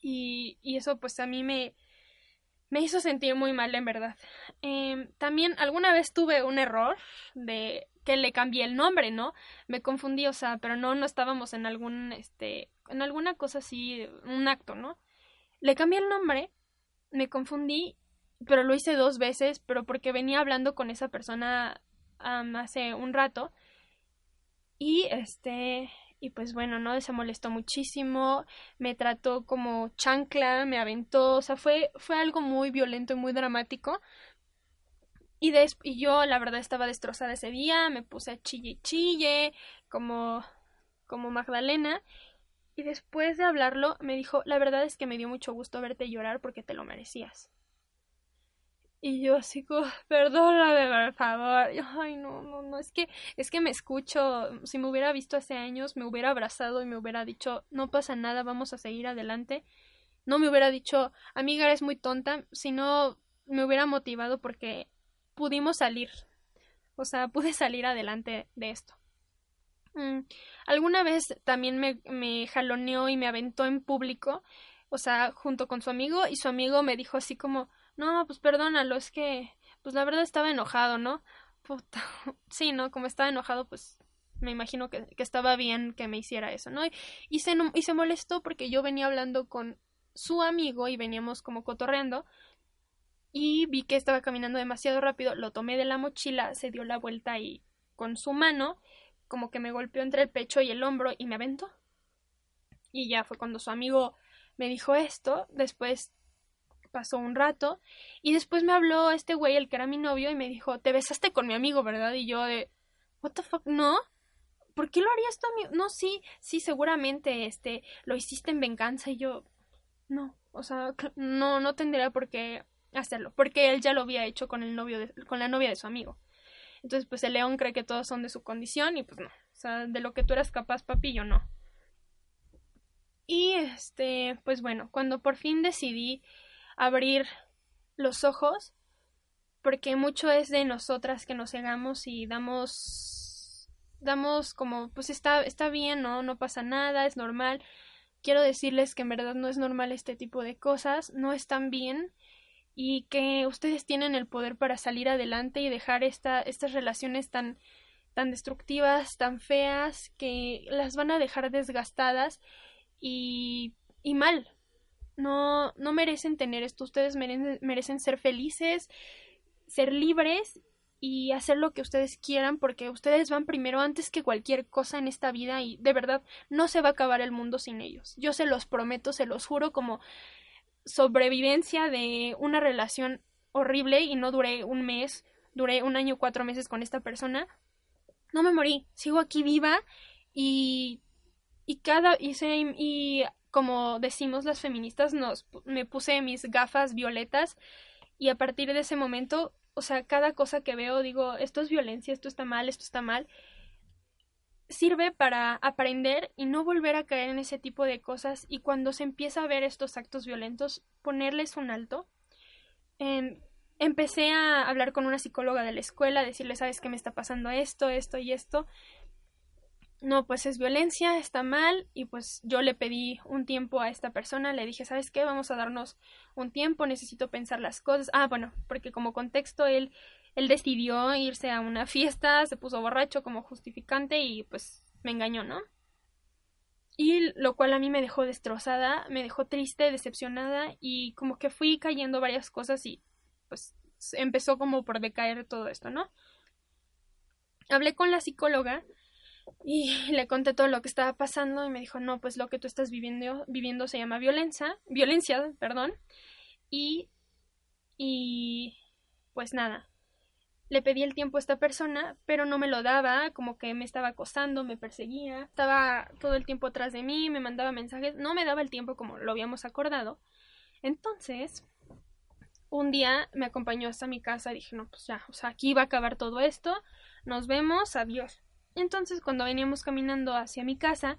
Y, y eso, pues, a mí me, me hizo sentir muy mal, en verdad. Em, también alguna vez tuve un error de que le cambié el nombre, ¿no? Me confundí, o sea, pero no, no estábamos en algún, este, en alguna cosa así, un acto, ¿no? Le cambié el nombre, me confundí, pero lo hice dos veces, pero porque venía hablando con esa persona hace un rato. Y este, y pues bueno, ¿no? Se molestó muchísimo, me trató como chancla, me aventó, o sea, fue, fue algo muy violento y muy dramático. Y, des y yo, la verdad, estaba destrozada ese día, me puse a chille chille, como, como Magdalena. Y después de hablarlo, me dijo, la verdad es que me dio mucho gusto verte llorar porque te lo merecías. Y yo así *laughs* perdóname, por favor. Ay, no, no, no, es que, es que me escucho. Si me hubiera visto hace años, me hubiera abrazado y me hubiera dicho, no pasa nada, vamos a seguir adelante. No me hubiera dicho, amiga, eres muy tonta, sino me hubiera motivado porque pudimos salir. O sea, pude salir adelante de esto. Mm, alguna vez también me, me jaloneó y me aventó en público, o sea, junto con su amigo, y su amigo me dijo así como, no, pues perdónalo, es que, pues la verdad estaba enojado, ¿no? Puta. *laughs* Sí, ¿no? Como estaba enojado, pues me imagino que, que estaba bien que me hiciera eso, ¿no? Y, se, y se molestó porque yo venía hablando con su amigo y veníamos como cotorreando y vi que estaba caminando demasiado rápido, lo tomé de la mochila, se dio la vuelta y con su mano como que me golpeó entre el pecho y el hombro y me aventó. Y ya fue cuando su amigo me dijo esto, después pasó un rato y después me habló este güey, el que era mi novio, y me dijo, te besaste con mi amigo, ¿verdad? Y yo de, what the fuck, no. ¿Por qué lo harías tú, amigo? No, sí, sí, seguramente, este, lo hiciste en venganza y yo, no, o sea, no, no tendría por qué hacerlo, porque él ya lo había hecho con el novio, de, con la novia de su amigo. Entonces, pues el león cree que todos son de su condición y pues no, o sea, de lo que tú eras capaz, papi, yo no. Y este, pues bueno, cuando por fin decidí abrir los ojos, porque mucho es de nosotras que nos cegamos y damos damos como pues está está bien, no no pasa nada, es normal. Quiero decirles que en verdad no es normal este tipo de cosas, no están bien y que ustedes tienen el poder para salir adelante y dejar esta, estas relaciones tan tan destructivas, tan feas, que las van a dejar desgastadas y, y mal, no, no merecen tener esto. Ustedes merecen, merecen ser felices, ser libres y hacer lo que ustedes quieran porque ustedes van primero antes que cualquier cosa en esta vida y de verdad no se va a acabar el mundo sin ellos. Yo se los prometo, se los juro como sobrevivencia de una relación horrible y no duré un mes, duré un año, cuatro meses con esta persona. No me morí, sigo aquí viva y y cada y, y como decimos las feministas, nos, me puse mis gafas violetas y a partir de ese momento, o sea, cada cosa que veo digo, esto es violencia, esto está mal, esto está mal, sirve para aprender y no volver a caer en ese tipo de cosas y cuando se empieza a ver estos actos violentos, ponerles un alto. empecé a hablar con una psicóloga de la escuela, decirle, sabes que me está pasando esto, esto y esto, no, pues es violencia, está mal y pues yo le pedí un tiempo a esta persona, le dije, ¿sabes qué? Vamos a darnos un tiempo, necesito pensar las cosas. Ah, bueno, porque como contexto él él decidió irse a una fiesta, se puso borracho como justificante y pues me engañó, ¿no? Y lo cual a mí me dejó destrozada, me dejó triste, decepcionada y como que fui cayendo varias cosas y pues empezó como por decaer todo esto, ¿no? Hablé con la psicóloga y *laughs* le conté todo lo que estaba pasando y me dijo, no, pues lo que tú estás viviendo, viviendo se llama violencia, violencia, perdón. Y, y, pues nada, le pedí el tiempo a esta persona, pero no me lo daba, como que me estaba acosando, me perseguía, estaba todo el tiempo atrás de mí, me mandaba mensajes, no me daba el tiempo como lo habíamos acordado. Entonces, un día me acompañó hasta mi casa y dije, no, pues ya, o sea, aquí va a acabar todo esto, nos vemos, adiós. Entonces, cuando veníamos caminando hacia mi casa,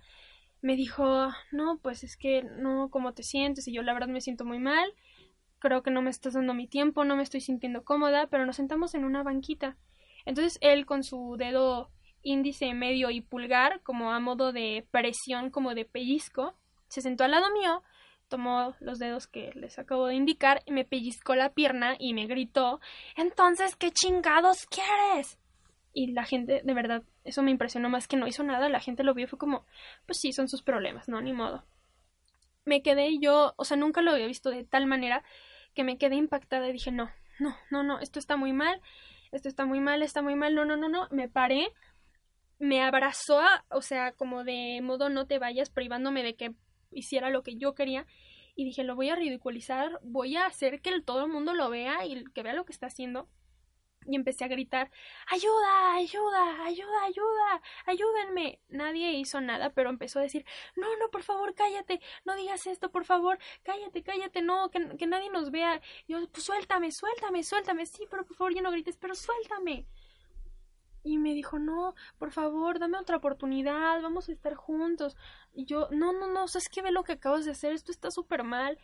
me dijo, no, pues es que no, ¿cómo te sientes? Y yo la verdad me siento muy mal, creo que no me estás dando mi tiempo, no me estoy sintiendo cómoda, pero nos sentamos en una banquita. Entonces él con su dedo índice, medio y pulgar, como a modo de presión, como de pellizco, se sentó al lado mío, tomó los dedos que les acabo de indicar y me pellizcó la pierna y me gritó Entonces, ¿qué chingados quieres? Y la gente, de verdad, eso me impresionó más que no hizo nada, la gente lo vio fue como, pues sí, son sus problemas, no, ni modo. Me quedé yo, o sea, nunca lo había visto de tal manera que me quedé impactada y dije, no, no, no, no, esto está muy mal, esto está muy mal, está muy mal, no, no, no, no, me paré, me abrazó, o sea, como de modo no te vayas, privándome de que hiciera lo que yo quería y dije, lo voy a ridiculizar, voy a hacer que todo el mundo lo vea y que vea lo que está haciendo y empecé a gritar ayuda, ayuda, ayuda, ayuda, ayúdenme. Nadie hizo nada, pero empezó a decir no, no, por favor, cállate, no digas esto, por favor, cállate, cállate, no, que, que nadie nos vea. yo, pues suéltame, suéltame, suéltame, sí, pero por favor ya no grites, pero suéltame. Y me dijo, no, por favor, dame otra oportunidad, vamos a estar juntos. Y yo, no, no, no, ¿sabes qué ve lo que acabas de hacer? Esto está súper mal.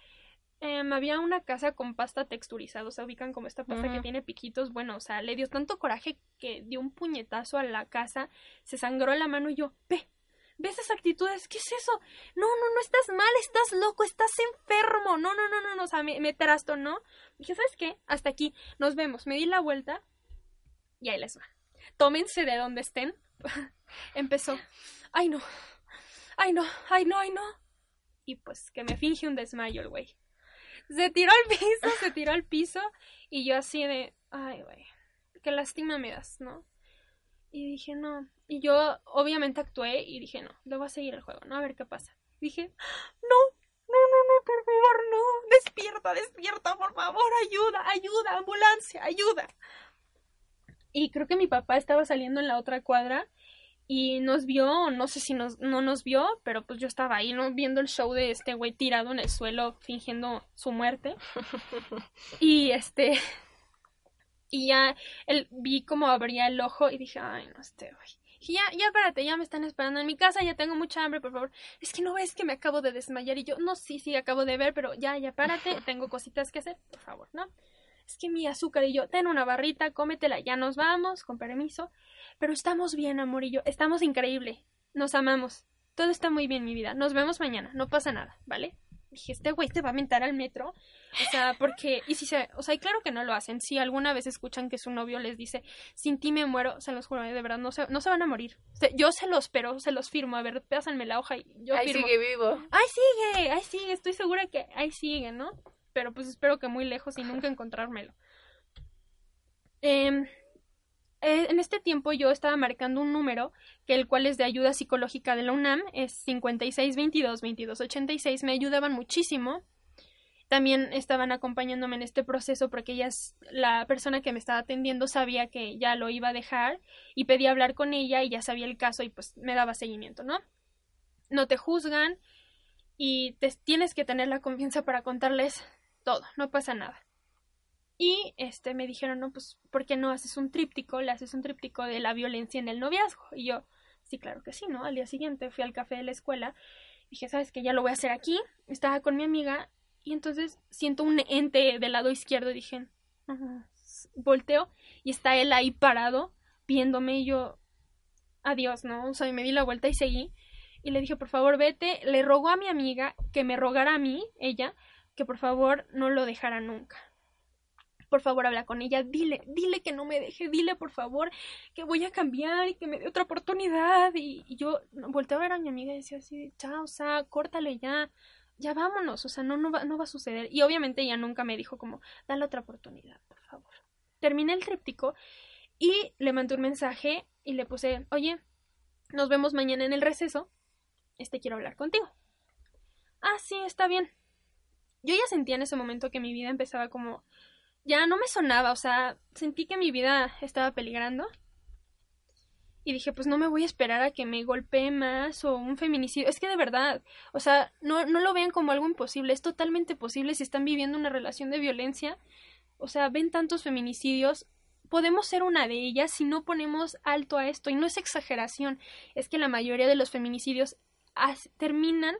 Em, había una casa con pasta texturizada, o sea, ubican como esta pasta que tiene piquitos. Bueno, o sea, le dio tanto coraje que dio un puñetazo a la casa, se sangró la mano y yo, ve, ve esas actitudes, ¿qué es eso? No, no, no estás mal, estás loco, estás enfermo. No, no, no, no, no, o sea, me, me ¿no? Dije, ¿sabes qué? Hasta aquí, nos vemos. Me di la vuelta y ahí les va. Tómense de donde estén. *laughs* Empezó, ay no, ay no, ay no, ay no. Y pues que me finge un desmayo el güey se tiró al piso, se tiró al piso y yo así de, ay, güey, qué lástima me das, ¿no? Y dije, no. Y yo obviamente actué y dije, no, le voy a seguir el juego, ¿no? A ver qué pasa. Dije, no, no, no, no, por favor, no. Despierta, despierta, por favor, ayuda, ayuda, ambulancia, ayuda. Y creo que mi papá estaba saliendo en la otra cuadra y nos vio, no sé si nos, no nos vio, pero pues yo estaba ahí, ¿no? Viendo el show de este güey tirado en el suelo fingiendo su muerte. *laughs* y este, y ya él, vi como abría el ojo y dije, ay, no, este güey. Y ya, ya, espérate, ya me están esperando en mi casa, ya tengo mucha hambre, por favor. Es que no ves que me acabo de desmayar y yo, no, sí, sí, acabo de ver, pero ya, ya, párate, *laughs* tengo cositas que hacer, por favor, ¿no? Es que mi azúcar y yo, ten una barrita, cómetela, ya nos vamos, con permiso. Pero estamos bien, amor y yo. Estamos increíble. Nos amamos. Todo está muy bien, mi vida. Nos vemos mañana. No pasa nada, ¿vale? Dije, este güey te va a mentar al metro. O sea, porque. Y si se. O sea, y claro que no lo hacen. Si alguna vez escuchan que su novio les dice, sin ti me muero, se los juro, de verdad, no se, no se van a morir. yo se los, pero se los firmo. A ver, pásenme la hoja y yo ahí sigue vivo. Ahí sigue, ahí sigue. Estoy segura que ahí sigue, ¿no? Pero pues espero que muy lejos y nunca encontrármelo. Eh, en este tiempo yo estaba marcando un número, que el cual es de ayuda psicológica de la UNAM, es 5622-2286, me ayudaban muchísimo. También estaban acompañándome en este proceso porque ella, la persona que me estaba atendiendo sabía que ya lo iba a dejar y pedí hablar con ella y ya sabía el caso y pues me daba seguimiento, ¿no? No te juzgan y te, tienes que tener la confianza para contarles todo, no pasa nada. Y este me dijeron, no, pues, ¿por qué no haces un tríptico? Le haces un tríptico de la violencia en el noviazgo. Y yo, sí, claro que sí, ¿no? Al día siguiente fui al café de la escuela. Dije, ¿sabes qué? Ya lo voy a hacer aquí. Estaba con mi amiga y entonces siento un ente del lado izquierdo y dije, volteo y está él ahí parado viéndome y yo, adiós, ¿no? O sea, me di la vuelta y seguí. Y le dije, por favor, vete. Le rogó a mi amiga que me rogara a mí, ella, que por favor no lo dejara nunca por favor habla con ella, dile, dile que no me deje, dile por favor que voy a cambiar y que me dé otra oportunidad. Y, yo volteé a ver a mi amiga y decía así, chao, o sea, córtale ya, ya vámonos, o sea, no, no, va, no va a suceder. Y obviamente ella nunca me dijo como, dale otra oportunidad, por favor. Terminé el tríptico y le mandé un mensaje y le puse, oye, nos vemos mañana en el receso, este quiero hablar contigo. Ah, sí, está bien. Yo ya sentía en ese momento que mi vida empezaba como ya no me sonaba, o sea, sentí que mi vida estaba peligrando. Y dije, pues no me voy a esperar a que me golpee más o un feminicidio. Es que de verdad, o sea, no, no lo vean como algo imposible, es totalmente posible si están viviendo una relación de violencia. O sea, ven tantos feminicidios, podemos ser una de ellas si no ponemos alto a esto. Y no es exageración, es que la mayoría de los feminicidios terminan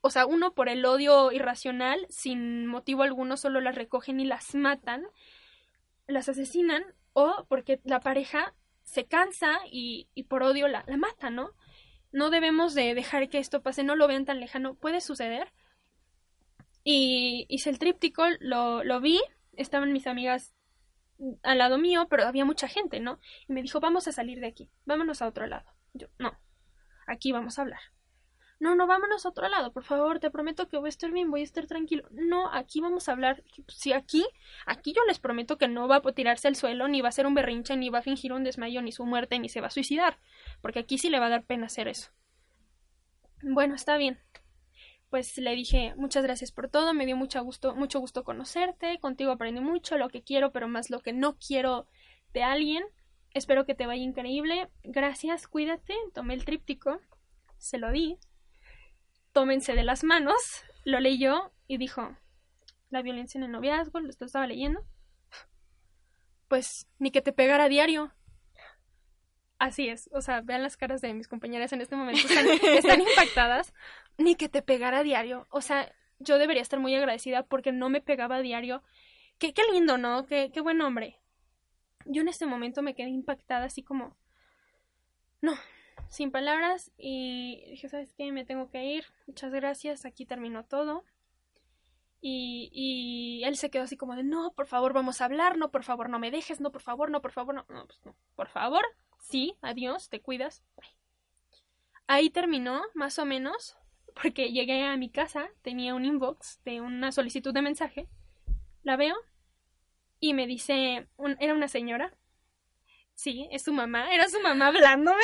o sea, uno por el odio irracional, sin motivo alguno, solo las recogen y las matan, las asesinan, o porque la pareja se cansa y, por odio la, la mata, ¿no? No debemos de dejar que esto pase, no lo vean tan lejano, puede suceder. Y hice el tríptico, lo, lo vi, estaban mis amigas al lado mío, pero había mucha gente, ¿no? Y me dijo, vamos a salir de aquí, vámonos a otro lado. Yo, no, aquí vamos a hablar no, no, vámonos a otro lado, por favor, te prometo que voy a estar bien, voy a estar tranquilo. No, aquí vamos a hablar. Si aquí, aquí yo les prometo que no va a tirarse al suelo, ni va a hacer un berrinche, ni va a fingir un desmayo, ni su muerte, ni se va a suicidar, porque aquí sí le va a dar pena hacer eso. Bueno, está bien. Pues le dije, muchas gracias por todo, me dio mucho gusto, mucho gusto conocerte, contigo aprendí mucho, lo que quiero, pero más lo que no quiero de alguien. Espero que te vaya increíble. Gracias, cuídate. Tomé el tríptico, se lo di. Tómense de las manos. Lo leyó y dijo, la violencia en el noviazgo, lo estaba leyendo. Pues ni que te pegara a diario. Así es, o sea, vean las caras de mis compañeras en este momento, están, *laughs* están impactadas. Ni que te pegara a diario. O sea, yo debería estar muy agradecida porque no me pegaba a diario. Qué, qué lindo, ¿no? Qué, qué buen hombre. Yo en este momento me quedé impactada así como... No, sin palabras y dije, ¿sabes qué? Me tengo que ir. Muchas gracias, aquí terminó todo. Y, y él se quedó así como de, no, por favor, vamos a hablar, no, por favor, no me dejes, no, por favor, no, por favor, no, no, pues no, por favor, sí, adiós, te cuidas. Ahí terminó, más o menos, porque llegué a mi casa, tenía un inbox de una solicitud de mensaje, la veo y me dice, un, era una señora, sí, es su mamá, era su mamá hablándome,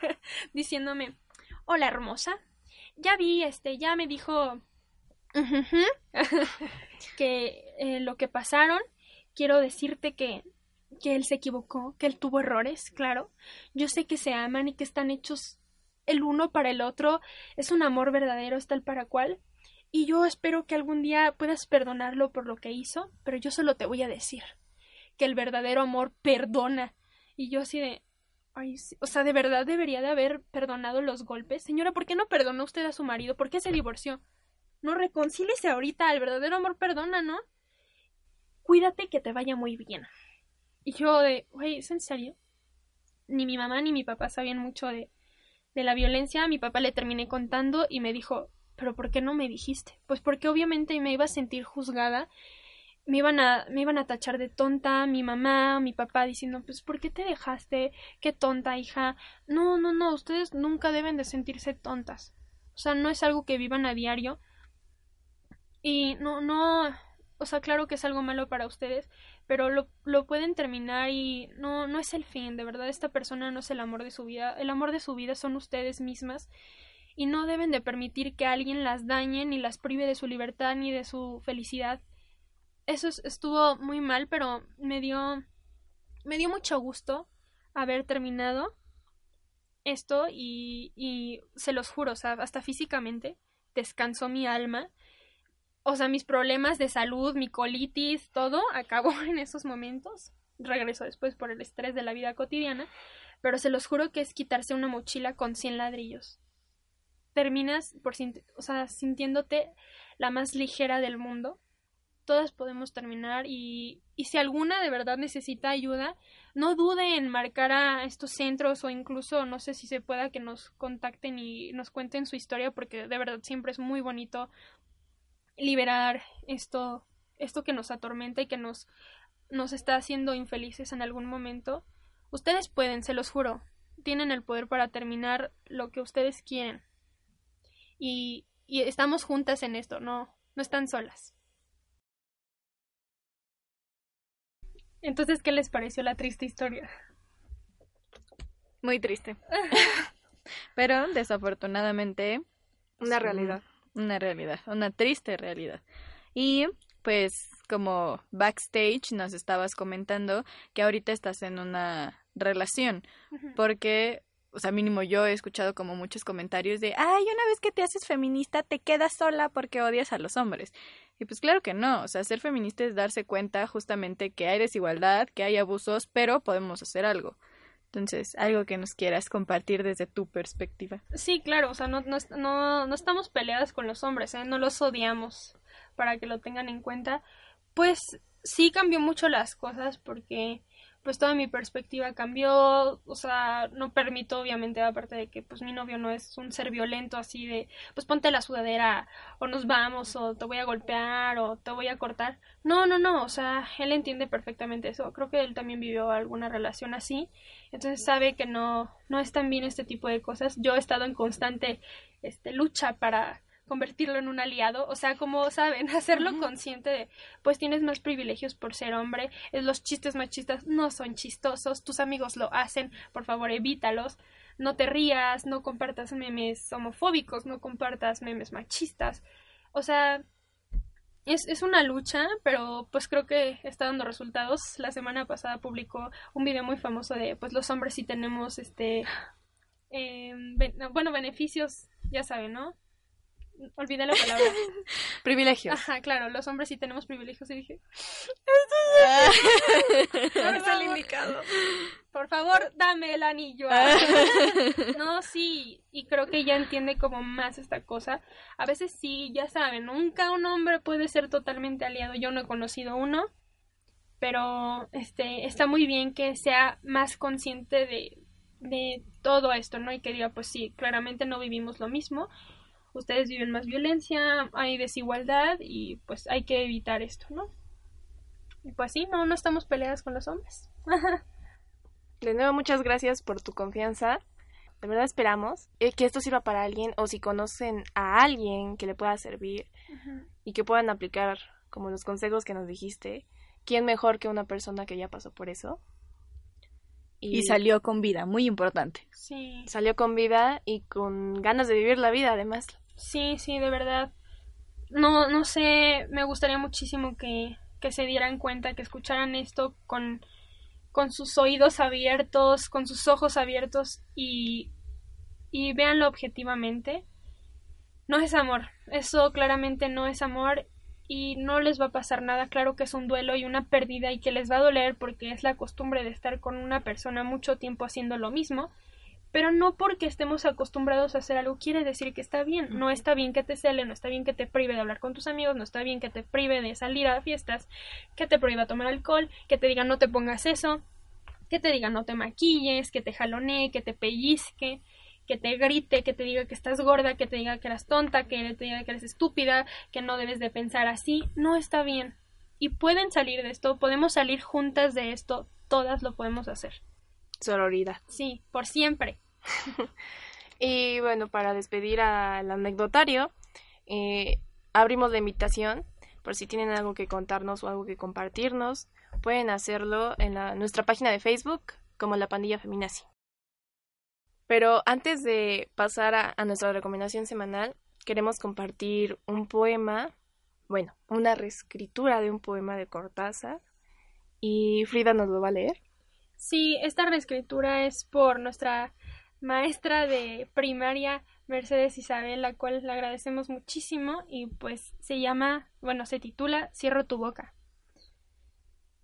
*laughs* diciéndome, hola hermosa, ya vi, este, ya me dijo que eh, lo que pasaron, quiero decirte que, que él se equivocó, que él tuvo errores, claro. Yo sé que se aman y que están hechos el uno para el otro, es un amor verdadero, es tal para cual. Y yo espero que algún día puedas perdonarlo por lo que hizo, pero yo solo te voy a decir que el verdadero amor perdona. Y yo así de, Ay. O sea, de verdad debería de haber perdonado los golpes. Señora, ¿por qué no perdonó usted a su marido? ¿Por qué se divorció? No reconcíliese ahorita, el verdadero amor perdona, ¿no? Cuídate que te vaya muy bien. Y yo de, güey, ¿es en serio? Ni mi mamá ni mi papá sabían mucho de, de la violencia. A mi papá le terminé contando y me dijo, ¿pero por qué no me dijiste? Pues porque obviamente me iba a sentir juzgada. Me iban a, me iban a tachar de tonta, mi mamá, mi papá diciendo, pues ¿por qué te dejaste? Qué tonta, hija. No, no, no, ustedes nunca deben de sentirse tontas. O sea, no es algo que vivan a diario. Y no, no, o sea, claro que es algo malo para ustedes, pero lo, lo pueden terminar y no, no es el fin, de verdad, esta persona no es el amor de su vida, el amor de su vida son ustedes mismas y no deben de permitir que alguien las dañe ni las prive de su libertad ni de su felicidad. Eso es- estuvo muy mal, pero me dio, me dio mucho gusto haber terminado esto y, y se los juro, o sea, hasta físicamente descansó mi alma o sea, mis problemas de salud, mi colitis, todo *laughs* acabó en esos momentos. Regreso después por el estrés de la vida cotidiana, pero se los juro que es quitarse una mochila con 100 ladrillos. Terminas por o sea, sintiéndote la más ligera del mundo. Todas podemos terminar y, y si alguna de verdad necesita ayuda, no dude en marcar a estos centros o incluso no sé si se pueda que nos contacten y nos cuenten su historia porque de verdad siempre es muy bonito liberar esto, esto que nos atormenta y que nos, nos está haciendo infelices en algún momento. Ustedes pueden, se los juro, tienen el poder para terminar lo que ustedes quieren. Y, y estamos juntas en esto, no, no están solas. Entonces, ¿qué les pareció la triste historia? Muy triste. *laughs* Pero desafortunadamente Una Sí. realidad. una realidad, una triste realidad. Y pues como backstage nos estabas comentando que ahorita estás en una relación, porque, o sea, mínimo yo he escuchado como muchos comentarios de, ay, una vez que te haces feminista te quedas sola porque odias a los hombres. Pues claro que no, o sea, ser feminista es darse cuenta justamente que hay desigualdad, que hay abusos, pero podemos hacer algo. Entonces, algo que nos quieras compartir desde tu perspectiva. Sí, claro, o sea, no, no, no, no estamos peleadas con los hombres, ¿eh? no los odiamos, para que lo tengan en cuenta. Pues sí cambió mucho las cosas porque pues toda mi perspectiva cambió, o sea, no permito obviamente, aparte de que pues mi novio no es un ser violento así de, pues ponte la sudadera o nos vamos o te voy a golpear o te voy a cortar. No, no, no, o sea, él entiende perfectamente eso. Creo que él también vivió alguna relación así, entonces sabe que no no es tan bien este tipo de cosas. Yo he estado en constante este lucha para convertirlo en un aliado, o sea, como saben, *laughs* hacerlo consciente de, pues tienes más privilegios por ser hombre, los chistes machistas no son chistosos, tus amigos lo hacen, por favor evítalos, no te rías, no compartas memes homofóbicos, no compartas memes machistas, o sea, es, es una lucha, pero pues creo que está dando resultados. La semana pasada publicó un video muy famoso de pues los hombres sí tenemos este em, ben- bueno beneficios, ya saben, ¿no? Olvidé la palabra. *laughs* Privilegios. Ajá, claro, los hombres sí tenemos privilegios y dije, *laughs* es el indicado. por favor, dame el anillo. *laughs* no, sí, y creo que ya entiende como más esta cosa. A veces sí, ya saben, nunca un hombre puede ser totalmente aliado. Yo no he conocido uno, pero este está muy bien que sea más consciente de, de todo esto, ¿no? Y que diga, pues sí, claramente no vivimos lo mismo. Ustedes viven más violencia, hay desigualdad y pues hay que evitar esto, ¿no? Y pues sí, no, no estamos peleadas con los hombres. *laughs* De nuevo, muchas gracias por tu confianza. De verdad esperamos eh, que esto sirva para alguien o si conocen a alguien que le pueda servir y que puedan aplicar como los consejos que nos dijiste. ¿Quién mejor que una persona que ya pasó por eso? Y salió con vida, muy importante. Sí. salió con vida y con ganas de vivir la vida además. Sí, sí, de verdad. No, no sé, me gustaría muchísimo que, que se dieran cuenta, que escucharan esto con, con sus oídos abiertos, con sus ojos abiertos y, y véanlo objetivamente. No es amor, eso claramente no es amor y no les va a pasar nada. Claro que es un duelo y una pérdida y que les va a doler porque es la costumbre de estar con una persona mucho tiempo haciendo lo mismo pero no porque estemos acostumbrados a hacer algo quiere decir que está bien. No está bien que te cele, no está bien que te prive de hablar con tus amigos, no está bien que te prive de salir a fiestas, que te prohíba tomar alcohol, que te diga no te pongas eso, que te diga no te maquilles, que te jalonee, que te pellizque, que te grite, que te diga que estás gorda, que te diga que eres tonta, que te diga que eres estúpida, que no debes de pensar así. No está bien. Y pueden salir de esto, podemos salir juntas de esto, todas lo podemos hacer. Sororidad. Sí, por siempre. *laughs* Y bueno, para despedir al anecdotario, eh, abrimos la invitación por si tienen algo que contarnos o algo que compartirnos, pueden hacerlo en la- nuestra página de Facebook como la pandilla feminazi. Pero antes de pasar a, a nuestra recomendación semanal, queremos compartir un poema, bueno, una reescritura de un poema de Cortázar y Frida nos lo va a leer. Sí, esta reescritura es por nuestra maestra de primaria, Mercedes Isabel, la cual le agradecemos muchísimo y pues se llama, bueno, se titula Cierro tu boca.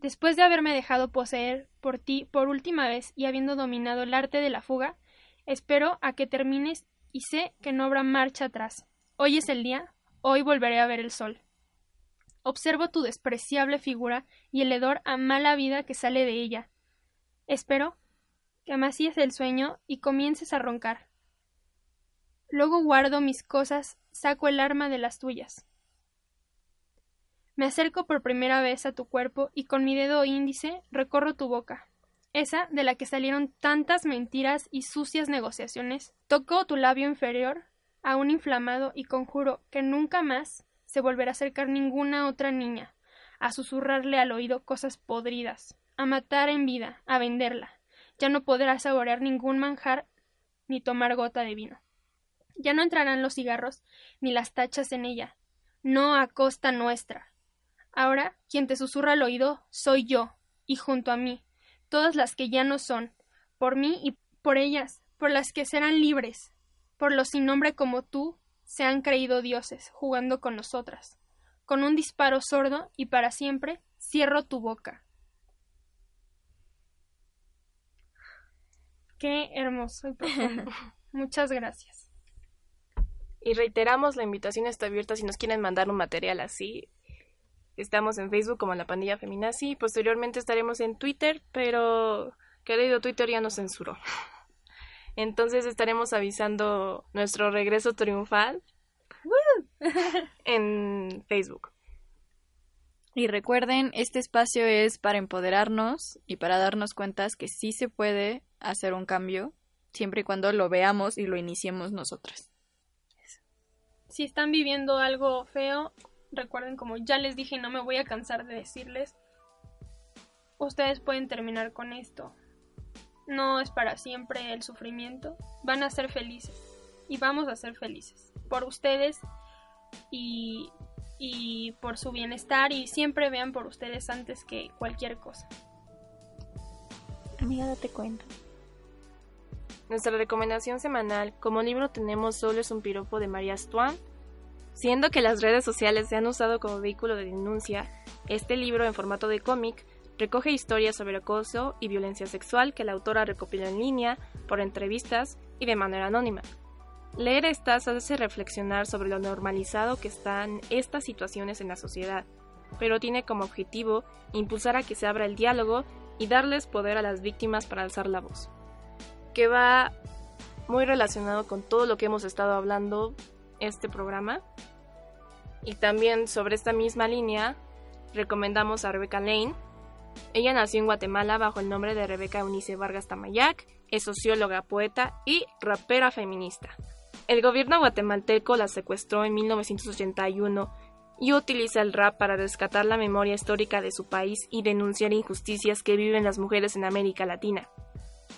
Después de haberme dejado poseer por ti por última vez y habiendo dominado el arte de la fuga, espero a que termines y sé que no habrá marcha atrás. Hoy es el día, hoy volveré a ver el sol. Observo tu despreciable figura y el hedor a mala vida que sale de ella. Espero que amacies el sueño y comiences a roncar. Luego guardo mis cosas, saco el arma de las tuyas. Me acerco por primera vez a tu cuerpo y con mi dedo índice recorro tu boca, esa de la que salieron tantas mentiras y sucias negociaciones. Toco tu labio inferior, aún inflamado, y conjuro que nunca más se volverá a acercar ninguna otra niña, a susurrarle al oído cosas podridas, a matar en vida, a venderla. Ya no podrá saborear ningún manjar ni tomar gota de vino. Ya no entrarán los cigarros ni las tachas en ella, no a costa nuestra. Ahora quien te susurra al oído soy yo, y junto a mí, todas las que ya no son, por mí y por ellas, por las que serán libres, por los sin nombre como tú, se han creído dioses, jugando con nosotras. Con un disparo sordo y para siempre, cierro tu boca. Qué hermoso y profundo. *laughs* Muchas gracias. Y reiteramos, la invitación está abierta si nos quieren mandar un material así. Estamos en Facebook como la pandilla feminazi. Posteriormente estaremos en Twitter, pero querido Twitter ya nos censuró. *laughs* Entonces estaremos avisando nuestro regreso triunfal en Facebook. Y recuerden, este espacio es para empoderarnos y para darnos cuentas que sí se puede hacer un cambio, siempre y cuando lo veamos y lo iniciemos nosotras. Si están viviendo algo feo, recuerden como ya les dije, no me voy a cansar de decirles, ustedes pueden terminar con esto. No es para siempre el sufrimiento, van a ser felices y vamos a ser felices por ustedes y y por su bienestar y siempre vean por ustedes antes que cualquier cosa. Amiga, date cuenta. Nuestra recomendación semanal como libro tenemos Solo es un piropo de María Stuan. Siendo que las redes sociales se han usado como vehículo de denuncia, este libro en formato de cómic recoge historias sobre acoso y violencia sexual que la autora recopiló en línea, por entrevistas y de manera anónima. Leer estas hace reflexionar sobre lo normalizado que están estas situaciones en la sociedad, pero tiene como objetivo impulsar a que se abra el diálogo y darles poder a las víctimas para alzar la voz, que va muy relacionado con todo lo que hemos estado hablando este programa. Y también sobre esta misma línea recomendamos a Rebecca Lane. Ella nació en Guatemala bajo el nombre de Rebeca Eunice Vargas Tamayac, es socióloga, poeta y rapera feminista. El gobierno guatemalteco la secuestró en 1981 y utiliza el rap para rescatar la memoria histórica de su país y denunciar injusticias que viven las mujeres en América Latina.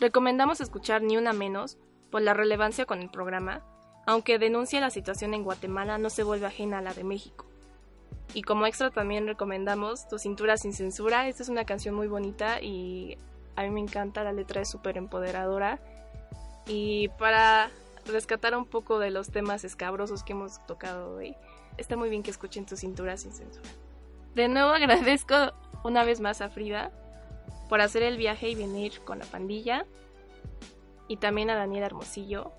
Recomendamos escuchar Ni Una Menos por la relevancia con el programa, aunque denuncia la situación en Guatemala no se vuelve ajena a la de México. Y como extra también recomendamos Tu cintura sin censura, esta es una canción muy bonita y a mí me encanta, la letra es súper empoderadora. Y para rescatar un poco de los temas escabrosos que hemos tocado hoy, está muy bien que escuchen Tu cintura sin censura. De nuevo *laughs* agradezco una vez más a Frida por hacer el viaje y venir con la pandilla. Y también a Daniela Hermosillo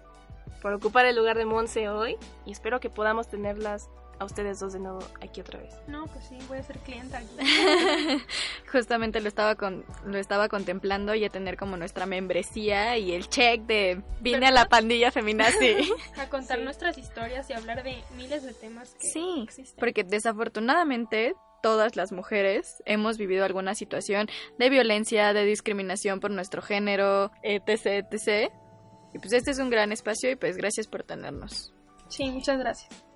por ocupar el lugar de Monse hoy. Y espero que podamos tenerlas a ustedes dos de nuevo aquí otra vez. No, pues sí, voy a ser clienta aquí. *laughs* Justamente lo estaba con, lo estaba contemplando y a tener como nuestra membresía y el check de vine a la pandilla feminazi. *laughs* a contar nuestras historias y hablar de miles de temas que sí, existen. porque desafortunadamente todas las mujeres hemos vivido alguna situación de violencia, de discriminación por nuestro género, etc, etc. Y pues este es un gran espacio y pues gracias por tenernos. Sí, muchas gracias.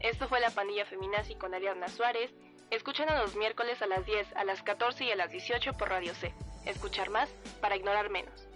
Esto fue La Pandilla Feminazi con Ariadna Suárez. Escúchanos los miércoles a las 10, a las 14 y a las 18 por Radio C. Escuchar más para ignorar menos.